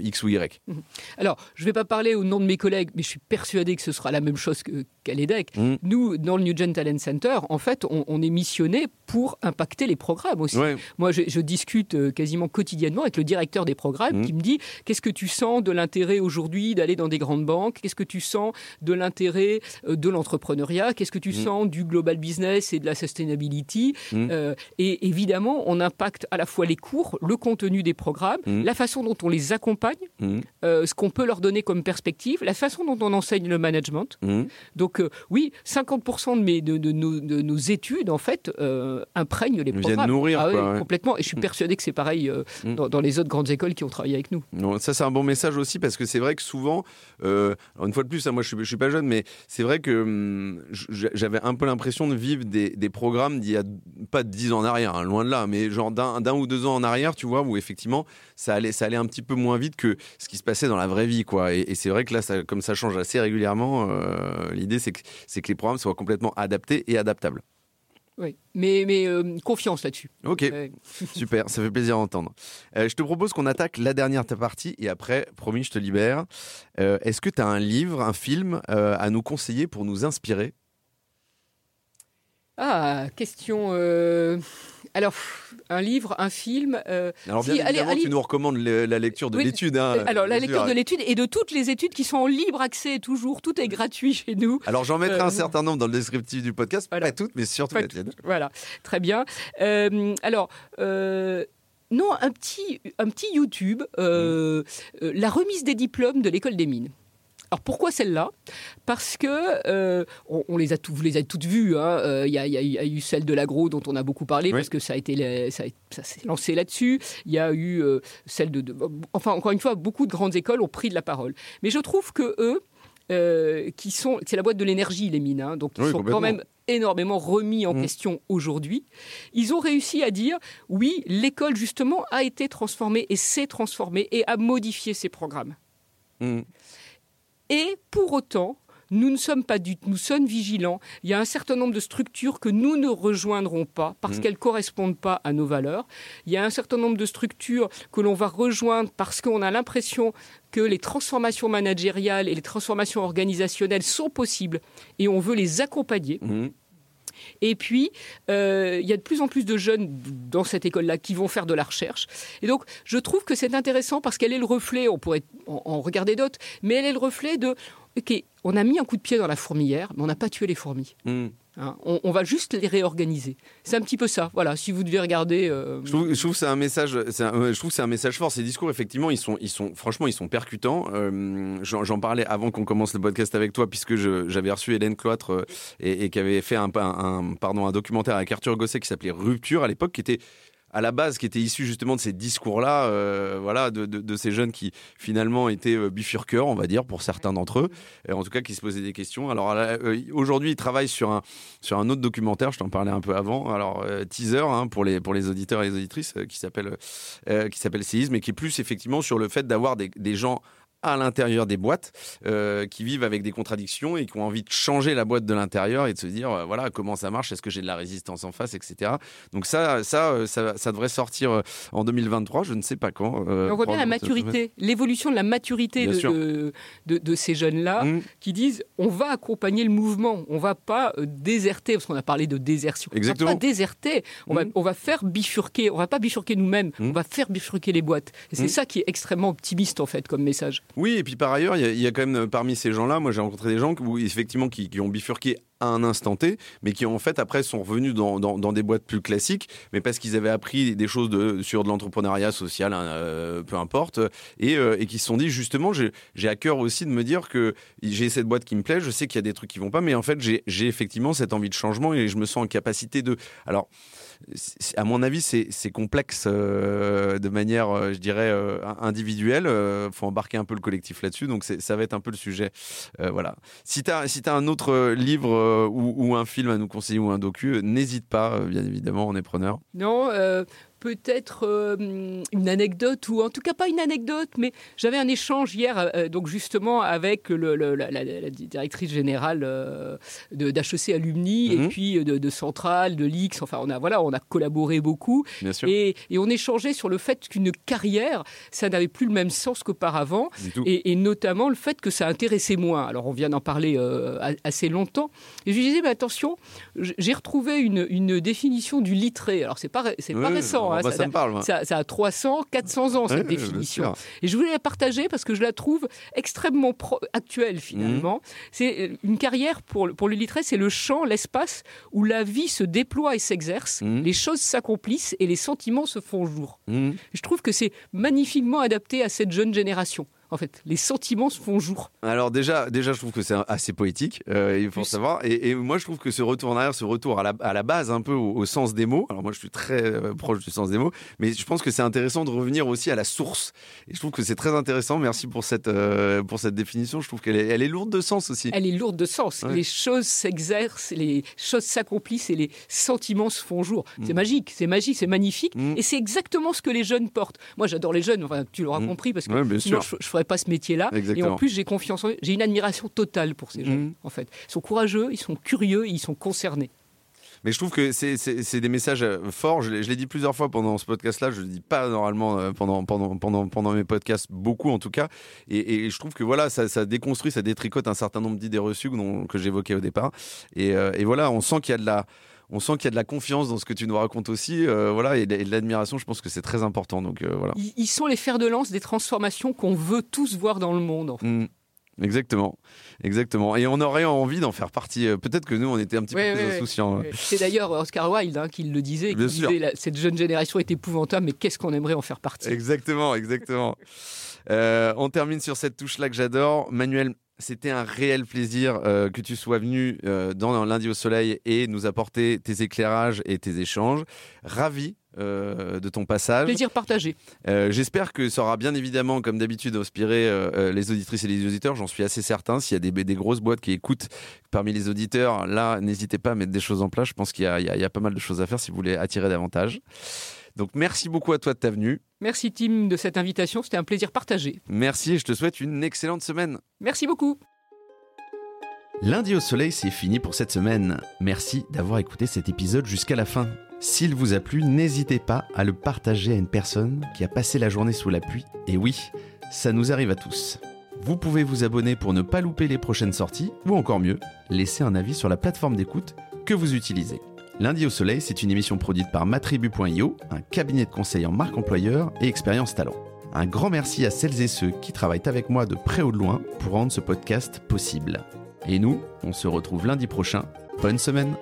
X ou Y? Mhm. Alors, je ne vais pas parler au nom de mes collègues, mais je suis persuadé que ce sera la même chose qu'à l'EDEC. Mm. Nous, dans le New Gen Talent Center, en fait, on, est missionné pour impacter les programmes aussi. Moi, je, discute euh, quasiment quotidiennement avec le directeur des programmes mm. qui me dit qu'est-ce que tu sens de l'intérêt aujourd'hui d'aller dans des grandes banques? Qu'est-ce que tu sens de l'intérêt euh, de l'entrepreneuriat? Qu'est-ce que tu mm. sens du global business et de la sustainability? Euh, Et évidemment, on impacte à la fois les cours, le contenu des programmes, la façon dont on les accompagne, ce qu'on peut leur donner comme perspective, la façon dont on enseigne le management. Mmh. Donc euh, oui, 50% de, mes, de, de, nos, études, en fait, euh, imprègnent les programmes. Viennent nourrir, ah complètement. Et je suis mmh. persuadé que c'est pareil euh, mmh. Les autres grandes écoles qui ont travaillé avec nous. Ça, c'est un bon message aussi, parce que c'est vrai que souvent, une fois de plus, hein, moi je ne suis, pas jeune, mais c'est vrai que hum, j'avais un peu l'impression de vivre des, programmes d'il y a pas 10 ans en arrière, hein, loin de là, mais genre d'un ou deux ans en arrière, tu vois, où effectivement, ça allait, ça allait un petit peu moins vite que ce qui se passait dans la vraie vie, quoi. Et, c'est vrai que là, comme ça change assez régulièrement, euh, l'idée c'est que les programmes soient complètement adaptés et adaptables. Oui, mais, mais euh, confiance là-dessus. Ok, super, ça fait plaisir d'entendre. Euh, je te propose qu'on attaque la dernière partie et après, promis, je te libère. Est-ce que tu as un livre, un film à nous conseiller pour nous inspirer? Ah, question alors, un livre, un film. Euh, alors, bien évidemment, tu nous recommandes la lecture de l'étude. Hein, euh, alors, la lecture de l'étude et de toutes les études qui sont en libre accès toujours. Tout est gratuit chez nous. Alors, j'en mettrai un euh, certain nombre dans le descriptif du podcast. Pas toutes, mais surtout la tienne. Voilà, très bien. alors. non, un petit, un petit YouTube, mmh. la remise des diplômes de l'école des mines. Alors pourquoi celle-là? Parce que euh, on, les a vous les avez toutes vues. Hein. Euh, il y, a eu celle de l'agro dont on a beaucoup parlé parce que ça a été ça, s'est lancé là-dessus. Il y a eu euh, celle de, enfin encore une fois, beaucoup de grandes écoles ont pris de la parole. Mais je trouve que eux, qui sont, c'est la boîte de l'énergie les mines, hein. donc ils sont quand même énormément remis en mmh. question aujourd'hui. Ils ont réussi à dire oui, l'école justement a été transformée et s'est transformée et a modifié ses programmes. Mmh. Et pour autant, nous ne sommes pas du nous sommes vigilants. Il y a un certain nombre de structures que nous ne rejoindrons pas parce mm. qu'elles ne correspondent pas à nos valeurs. Il y a un certain nombre de structures que l'on va rejoindre parce qu'on a l'impression que les transformations managériales et les transformations organisationnelles sont possibles et on veut les accompagner. Mm. Et puis, euh, il y a de plus en plus de jeunes dans cette école-là qui vont faire de la recherche. Et donc, je trouve que c'est intéressant parce qu'elle est le reflet, on pourrait en regarder d'autres, mais elle est le reflet de, OK, on a mis un coup de pied dans la fourmilière, mais on n'a pas tué les fourmis. Hmm. Hein, on, va juste les réorganiser. C'est un petit peu ça. Voilà, si vous devez regarder. Euh, je, trouve, que c'est un message. je trouve c'est un message fort. Ces discours, effectivement, ils sont, ils sont, franchement, ils sont percutants. Euh, j'en parlais avant qu'on commence le podcast avec toi, puisque j'avais reçu Hélène Cloître euh, et, qui avait fait un, un, pardon, un documentaire avec Arthur Gosset qui s'appelait Rupture à l'époque, qui était à la base qui était issu justement de ces discours-là, euh, voilà, de, ces jeunes qui finalement étaient euh, bifurqueurs, on va dire, pour certains d'entre eux, en tout cas qui se posaient des questions. Alors euh, aujourd'hui, ils travaillent sur un, sur un autre documentaire, je t'en parlais un peu avant, alors teaser hein, pour, les, pour les auditeurs et les auditrices, qui s'appelle qui s'appelle Séisme, et qui est plus effectivement sur le fait d'avoir des gens à l'intérieur des boîtes, euh, qui vivent avec des contradictions et qui ont envie de changer la boîte de l'intérieur et de se dire, euh, voilà, comment ça marche, est-ce que j'ai de la résistance en face, etc. Donc ça, ça, euh, ça, ça devrait sortir en 2023, je ne sais pas quand. euh, on voit bien la maturité, l'évolution de la maturité de, de, de- de ces jeunes-là Mmh. qui disent on va accompagner le mouvement, on va pas déserter, parce qu'on a parlé de désertion. Exactement. On va pas déserter, on, va, Mmh. on va faire bifurquer, on va pas bifurquer nous-mêmes, Mmh. on va faire bifurquer les boîtes. Et c'est ça qui est extrêmement optimiste en fait comme message. Oui, et puis par ailleurs, il y, a- quand même euh, parmi ces gens-là, moi j'ai rencontré des gens effectivement qui, ont bifurqué à un instant T, mais qui en fait après sont revenus dans, dans- des boîtes plus classiques, mais parce qu'ils avaient appris des choses sur de l'entrepreneuriat social, hein, euh, peu importe, et, euh, et qui se sont dit justement, j'ai à cœur aussi de me dire que j'ai cette boîte qui me plaît, je sais qu'il y a des trucs qui vont pas, mais en fait j'ai effectivement cette envie de changement et je me sens en capacité de... Alors, à mon avis, c'est complexe euh, de manière, euh, je dirais, euh, individuelle. Il faut embarquer un peu le collectif là-dessus. Donc, ça va être un peu le sujet. Voilà. Si tu as, si as un autre livre ou, ou un film à nous conseiller ou un docu, n'hésite pas, bien évidemment, on est preneur. Non, peut-être euh, une anecdote, ou en tout cas pas une anecdote, mais j'avais un échange hier, euh, donc justement avec le- le- la, la- la directrice générale euh, d'HEC Alumni, Mhm. et puis euh, de, de Centrale, de l'X, enfin on a, voilà, on a collaboré beaucoup, Bien sûr. et, et on échangeait sur le fait qu'une carrière, ça n'avait plus le même sens qu'auparavant, et, et notamment le fait que ça intéressait moins. Alors on vient d'en parler euh, a- assez longtemps. Et je lui disais, mais attention, j'ai retrouvé une, une définition du littré. Alors c'est pas, pas récent. Bah, hein, ça, ça, me parle. moi. ça- ça a 300, 400 ans, cette Ouais, définition. Et je voulais la partager parce que je la trouve extrêmement actuelle finalement. Mhm. C'est euh, une carrière pour, le- pour le littré, c'est le champ, l'espace où la vie se déploie et s'exerce, Mhm. les choses s'accomplissent et les sentiments se font jour. Mhm. Je trouve que c'est magnifiquement adapté à cette jeune génération. En fait, les sentiments se font jour. Alors déjà, déjà, je trouve que c'est assez poétique, euh, il faut savoir. Et, et moi, je trouve que ce retour en arrière, ce retour à la, à la base, un peu au, au sens des mots. Alors moi, je suis très euh, proche du sens des mots, mais je pense que c'est intéressant de revenir aussi à la source. Et je trouve que c'est très intéressant. Merci pour cette euh, pour cette définition. Je trouve qu'elle est, elle est lourde de sens aussi. Elle est lourde de sens. Ouais. Les choses s'exercent, les choses s'accomplissent et les sentiments se font jour. C'est Mm. magique, c'est magique, c'est magnifique. Mm. Et c'est exactement ce que les jeunes portent. Moi, j'adore les jeunes, enfin, tu l'auras Mm. compris, parce que Ouais, sinon, je ne ferais pas ce métier-là. Et en plus, j'ai confiance en eux. J'ai une admiration totale pour ces jeunes, Mm. en fait. Ils sont courageux, ils sont curieux, ils sont concernés. Mais je trouve que c'est- des messages euh, forts. Je l'ai dit plusieurs fois pendant ce podcast-là. Je le dis pas normalement euh, pendant, pendant, pendant, pendant mes podcasts, beaucoup en tout cas. Et, et je trouve que voilà, ça, ça déconstruit, ça détricote un certain nombre d'idées reçues dont- que j'évoquais au départ. Et, euh, et voilà, on sent qu'il y a de la. On sent qu'il y a de la confiance dans ce que tu nous racontes aussi, euh, voilà, et de, l'admiration. Je pense que c'est très important. Donc euh, voilà. Ils, sont les fers de lance des transformations qu'on veut tous voir dans le monde. en fait. Mm. Exactement, exactement. Et on aurait envie d'en faire partie. Euh, Peut-être que nous, on était un petit Ouais, peu plus ouais, insouciants. C'est d'ailleurs Oscar Wilde hein, qui le disait, qui disait la- cette jeune génération est épouvantable, mais qu'est-ce qu'on aimerait en faire partie? Exactement, exactement. Euh, on termine sur cette touche-là que j'adore. Manuel, c'était un réel plaisir euh, que tu sois venu euh, dans Lundi au Soleil et nous apporter tes éclairages et tes échanges. Ravi euh, de ton passage. Plaisir partagé. Euh, J'espère que ça aura bien évidemment, comme d'habitude, inspiré euh, les auditrices et les auditeurs. J'en suis assez certain. S'il y a des, des grosses boîtes qui écoutent parmi les auditeurs, là, n'hésitez pas à mettre des choses en place. Je pense qu'il y a pas mal de choses à faire si vous voulez attirer davantage. Donc, merci beaucoup à toi de ta venue. Merci Tim de cette invitation, c'était un plaisir partagé. Merci et je te souhaite une excellente semaine. Merci beaucoup. Lundi au soleil, c'est fini pour cette semaine. Merci d'avoir écouté cet épisode jusqu'à la fin. S'il vous a plu, n'hésitez pas à le partager à une personne qui a passé la journée sous la pluie. Et oui, ça nous arrive à tous. Vous pouvez vous abonner pour ne pas louper les prochaines sorties, ou encore mieux, laisser un avis sur la plateforme d'écoute que vous utilisez. Lundi au soleil, c'est une émission produite par matribu.io, un cabinet de conseil en marque employeur et expérience talent. Un grand merci à celles et ceux qui travaillent avec moi de près ou de loin pour rendre ce podcast possible. Et nous, on se retrouve lundi prochain. Bonne semaine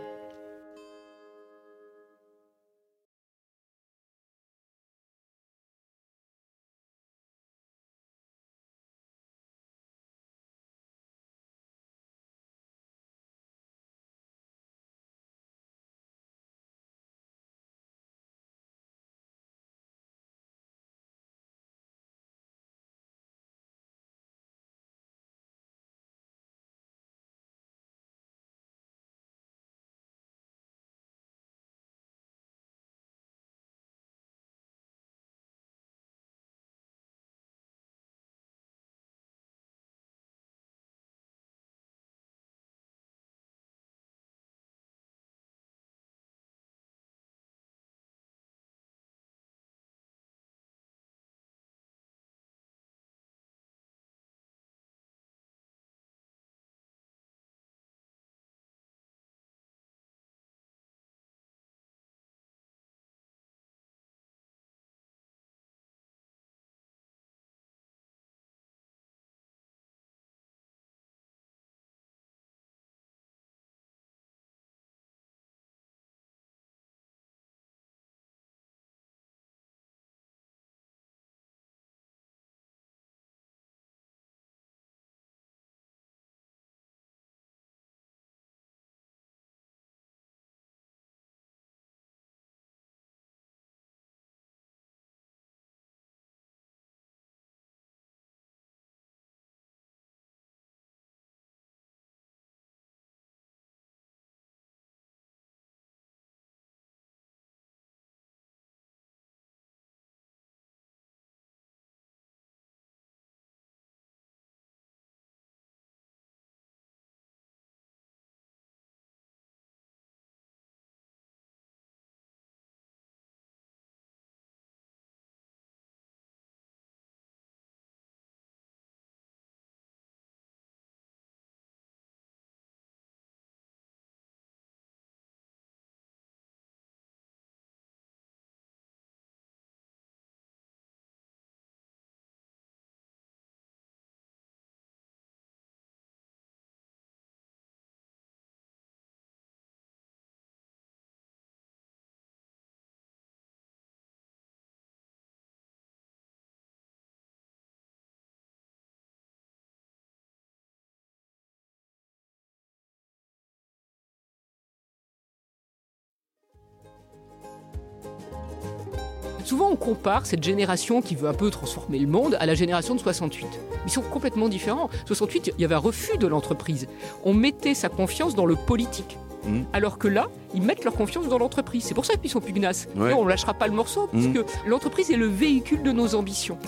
Souvent, on compare cette génération qui veut un peu transformer le monde à la génération de 68. Ils sont complètement différents. 68, il y avait un refus de l'entreprise. On mettait sa confiance dans le politique. Mm. Alors que là, ils mettent leur confiance dans l'entreprise. C'est pour ça qu'ils sont pugnaces. Ouais. On ne lâchera pas le morceau, puisque l'entreprise est le véhicule de nos ambitions.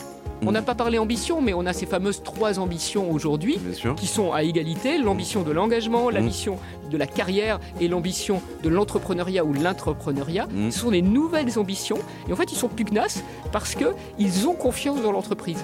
On Mm. n'a pas parlé ambition, mais on a ces fameuses trois ambitions aujourd'hui qui sont à égalité, l'ambition de l'engagement, l'ambition de la carrière et l'ambition de l'entrepreneuriat ou l'intrapreneuriat. Mm. Ce sont des nouvelles ambitions et en fait ils sont pugnaces parce qu'ils ont confiance dans l'entreprise.